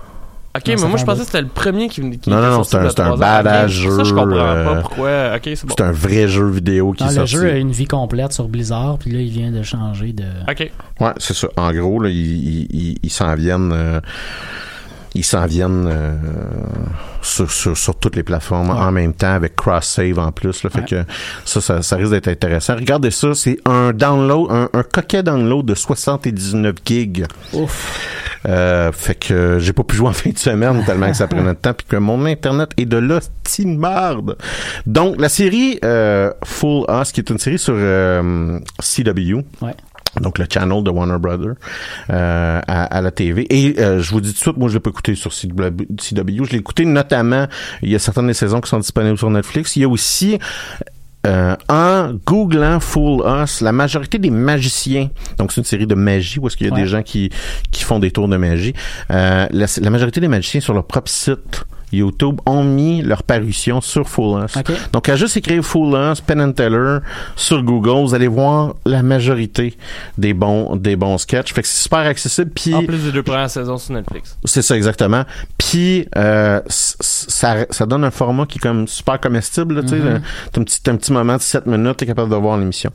Ok, Non, mais moi je pensais que c'était le premier qui, qui Non, était non, non, c'est un- c'est un badass Ok, Ça, je jeu, comprends euh, pas pourquoi. Ok, c'est bon. C'est un vrai jeu vidéo qui Non, est le sorti. jeu a une vie complète sur Blizzard, puis là, il vient de changer de... Ok. Ouais, c'est ça. En gros, là, ils, ils, ils- ils s'en viennent. euh, ils s'en viennent euh, sur, sur, sur toutes les plateformes Ouais. en même temps avec cross-save en plus. Là, fait Ouais. que ça, ça, ça risque d'être intéressant. Regardez ça, c'est un download, un, un coquet download de 79 gigs. Ouf. Euh, fait que j'ai pas pu jouer en fin de semaine tellement que ça prenait de temps puis que mon internet est de l'hostie de marde. Donc la série euh, Full Us qui est une série sur CW. Ouais. Donc le channel de Warner Brother euh, à, à la TV. Et euh, je vous dis tout de suite, moi je l'ai pas écouté sur CW. Je l'ai écouté notamment, il y a certaines des saisons qui sont disponibles sur Netflix. Il y a aussi euh, en googlant Full Us, la majorité des magiciens, donc c'est une série de magie où est-ce qu'il y a Ouais. des gens qui, qui font des tours de magie, euh, la, la majorité des magiciens sur leur propre site YouTube ont mis leur parution sur Full Us. OK. Donc, à juste écrire Full Us, Penn and Teller sur Google, vous allez voir la majorité des bons, des bons sketchs. Fait que c'est super accessible. Puis, En plus des deux premières saisons sur Netflix. c'est ça exactement. Puis euh, ça, ça donne un format qui est comme super comestible. tu sais. T'as un petit, un petit moment de 7 minutes, t'es capable de voir l'émission.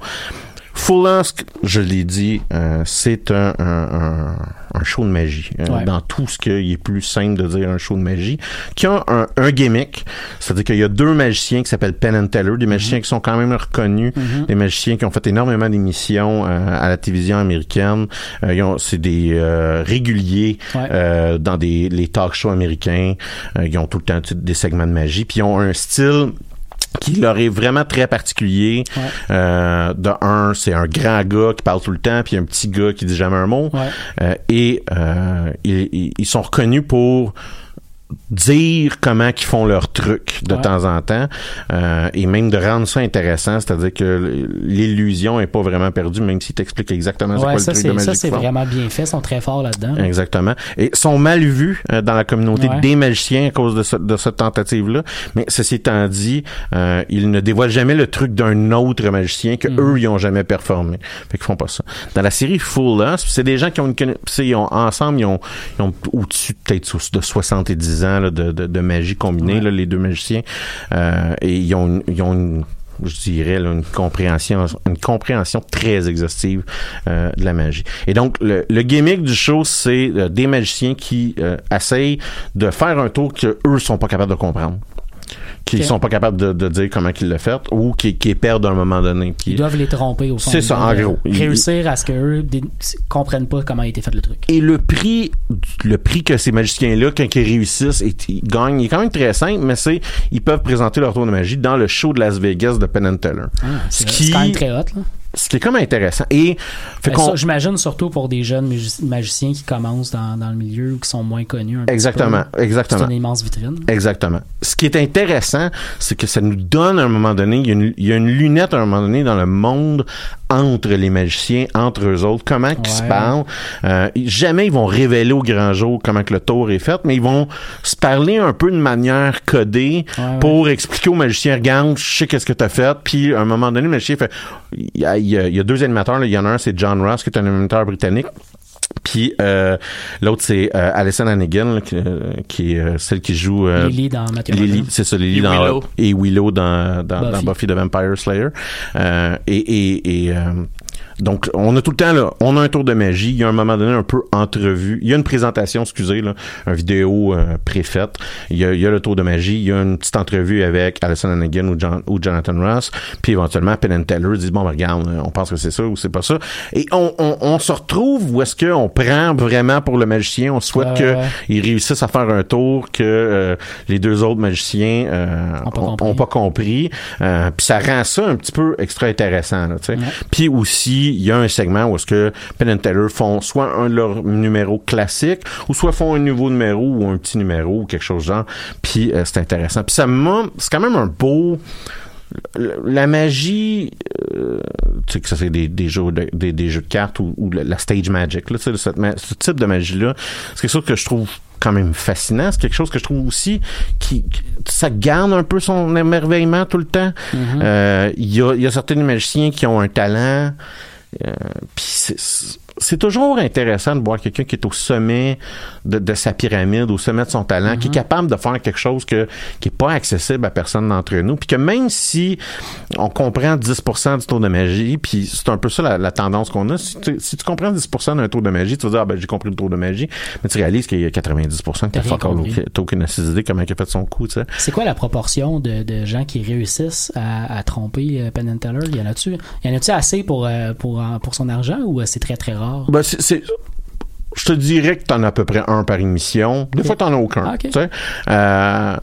Full Us, je l'ai dit, euh, c'est un, un, un, show de magie. euh, Ouais. Dans tout ce qui est plus simple de dire un show de magie. Qui a un, un gimmick. C'est-à-dire qu'il y a deux magiciens qui s'appellent Penn and Teller, des magiciens qui sont quand même reconnus, des magiciens qui ont fait énormément d'émissions euh, à la télévision américaine. Euh, ils ont- c'est des euh, réguliers Ouais. euh, dans des les talk shows américains. Euh, ils ont tout le temps des segments de magie. Puis ils ont un style qui leur est vraiment très particulier. Ouais. Euh, de un, c'est un grand gars qui parle tout le temps, puis un petit gars qui dit jamais un mot. Ouais. Euh, et euh, ils, ils- ils sont reconnus pour dire comment qu'ils font leur truc de Ouais. temps en temps euh, et même de rendre ça intéressant c'est-à-dire que l'illusion est pas vraiment perdue même s'ils t'expliquent exactement c'est Ouais, quoi ça, le truc de c'est, magie ça, c'est vraiment bien fait. Ils sont très forts là-dedans. Exactement. Et sont mal vus euh, dans la communauté Ouais. des magiciens à cause de, ce- de cette tentative-là. Mais ceci étant dit, euh, ils ne dévoilent jamais le truc d'un autre magicien que Mhm. eux ils ont jamais performé. Fait qu'ils font pas ça. Dans la série Full Us, c'est des gens qui ont une ils ont ensemble, ils ont, ils ont au-dessus peut-être de 70 ans là, de, de, de magie combinée, Ouais. là, les deux magiciens. Euh, et ils ont, une- ils ont une je dirais là, une compréhension une compréhension très exhaustive euh, de la magie. Et donc le, le gimmick du show c'est euh, des magiciens qui euh, essayent de faire un tour que eux sont pas capables de comprendre. Qui Ok. sont pas capables de, de dire comment qu'ils le fait ou qui, qui perdent à un moment donné. Qui, Ils doivent les tromper au fond. C'est Ils ça, en gros. Ils- Réussir à ce qu'eux comprennent pas comment a été fait le truc. Et le prix, le prix que ces magiciens-là, quand ils réussissent, et ils gagnent, il est quand même très simple, mais c'est, ils peuvent présenter leur tour de magie dans le show de Las Vegas de Penn and Teller. Ah, c'est, Ce qui- quand même très hot. Là. Ce qui est comme intéressant. Et, Ben, j'imagine surtout pour des jeunes magi- magiciens qui commencent dans, dans le milieu ou qui sont moins connus. Un exactement, peu. exactement. C'est une immense vitrine. Exactement. Ce qui est intéressant, c'est que ça nous donne à un moment donné, il y, a une, il y a une lunette à un moment donné dans le monde entre les magiciens, entre eux autres, comment qu'ils se Ouais. parlent. Euh, jamais ils vont révéler au grand jour comment que le tour est fait, mais ils vont se parler un peu de manière codée Ouais, ouais. pour expliquer au magicien, regarde, je sais qu'est-ce que t'as fait, puis à un moment donné, le magicien fait, il y a, il y deux animateurs, là. il y en a un, c'est John Ross, qui est un animateur britannique, puis euh, l'autre c'est euh, Alison Hannigan là, qui, euh, qui est euh, celle qui joue euh, Lily dans Matthew Lily, Modern. c'est ça, Lily Et dans Willow. et Willow dans, dans, Buffy. dans Buffy the Vampire Slayer. Euh, et et, et euh, donc on a tout le temps là, on a un tour de magie. Il y a un moment donné un peu entrevue. Il y a une présentation, excusez là, une vidéo euh, préfaite. Il y, a, il y a le tour de magie. Il y a une petite entrevue avec Alison Hannigan ou, John, ou Jonathan Ross. Puis éventuellement Penn and Teller dit bon ben, regarde, on pense que c'est ça ou c'est pas ça. Et on, on, on se retrouve où est-ce qu'on prend vraiment pour le magicien. On souhaite Ouais, que ouais. ils réussissent à faire un tour que euh, les deux autres magiciens euh, Ont pas pas compris. Euh, puis ça rend ça un petit peu extra intéressant. Là, tu. Ouais. Puis aussi, il y a un segment où est-ce que Penn and Teller font soit un de leurs numéros classiques ou soit font un nouveau numéro ou un petit numéro ou quelque chose de genre. Puis euh, c'est intéressant. Puis ça m'a... C'est quand même un beau... La magie, euh, tu sais que ça c'est des, des jeux de, des, des jeux de cartes ou, ou la stage magic, là, tu sais, cette ce type de magie là, c'est quelque chose que je trouve quand même fascinant. C'est quelque chose que je trouve aussi qui, qui- ça garde un peu son émerveillement tout le temps. Euh, Il y, a, il y a certains magiciens qui ont un talent. Euh, puis c'est- toujours intéressant de voir quelqu'un qui est au sommet de, de sa pyramide, au sommet de son talent, qui est capable de faire quelque chose que, qui est pas accessible à personne d'entre nous, puis que même si on comprend 10% du taux de magie, puis c'est un peu ça la, la tendance qu'on a, si tu, si tu comprends 10% d'un taux de magie, tu vas dire, ah ben j'ai compris le taux de magie, mais tu réalises qu'il y a 90% qui T'as a rien fuck all compris. aucun- t'as aucune idée comment il a fait son coup, tu sais. C'est quoi la proportion de, de gens qui réussissent à, à tromper euh, Penn Teller? Y en a-tu? Y en a-tu assez pour, euh, pour, euh, pour son argent ou c'est très très rare? Ben, c'est, je te dirais que t'en as à peu près un par émission. Des fois, t'en as aucun. Ah. Euh,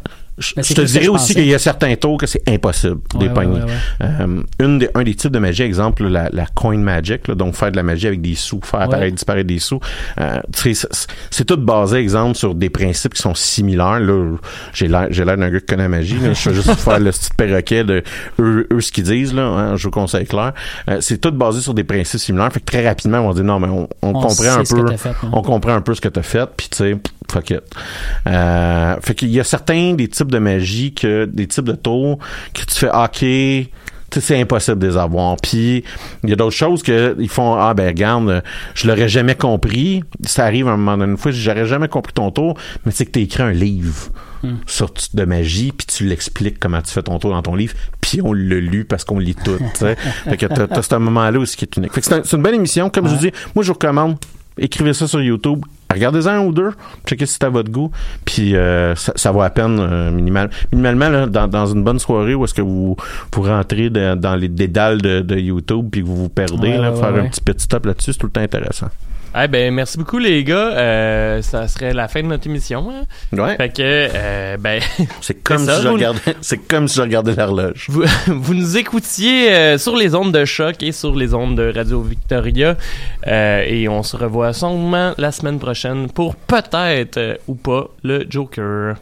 Ben, je te dirais je aussi qu'il y a certains tours que c'est impossible Ouais, des ouais, pogner. ouais, ouais. Euh, une des, un des types de magie, exemple, la, la coin magic, là, donc faire de la magie avec des sous, faire apparaître, disparaître des sous. Euh, tu c'est, tout basé, exemple, sur des principes qui sont similaires. Là, j'ai l'air, d'un gars qui connaît la magie. Là. Je vais juste (laughs) faire le petit perroquet de eux, eux ce qu'ils disent. Là, hein, je vous conseille clair. Euh, c'est tout basé sur des principes similaires. Fait que très rapidement, on va dire non, mais on, on, On comprend un peu, fait, hein. on comprend un peu ce que t'as fait, puis tu sais, fuck it. Euh, fait qu'il y a certains des types de magie que des types de tours que tu fais ok. tu c'est impossible de les avoir. Puis il y a d'autres choses que ils font ah ben regarde, je l'aurais jamais compris. Ça arrive à un moment donné une fois, j'aurais jamais compris ton tour, mais c'est que t'as écrit un livre sur t- de magie, puis tu l'expliques comment tu fais ton tour dans ton livre, puis on l'a lu parce qu'on lit tout. tu (laughs) fait que t'as, t'as ce moment-là aussi qui est unique. Fait que c'est, un- c'est une bonne émission, comme je vous dis. Moi, je vous recommande. Écrivez ça sur YouTube. Regardez-en un ou deux. Checkez si c'est à votre goût. Puis euh, ça, ça vaut à peine euh, minimal, minimalement là, dans, dans une bonne soirée où est-ce que vous, vous rentrez de- dans les dédales de, de YouTube puis que vous vous perdez, Ouais, là, ouais, faire ouais, un petit petit stop là-dessus, c'est tout le temps intéressant. Eh ben, merci beaucoup, les gars. Euh, ça serait la fin de notre émission. hein? Ouais. Fait que, euh, ben, (laughs) C'est comme ça, si je vous- regardais, c'est comme si je regardais l'horloge. vous, (laughs) vous nous écoutiez euh, sur les ondes de choc et sur les ondes de Radio Victoria. Euh, et on se revoit sûrement la semaine prochaine pour peut-être euh, ou pas le Joker.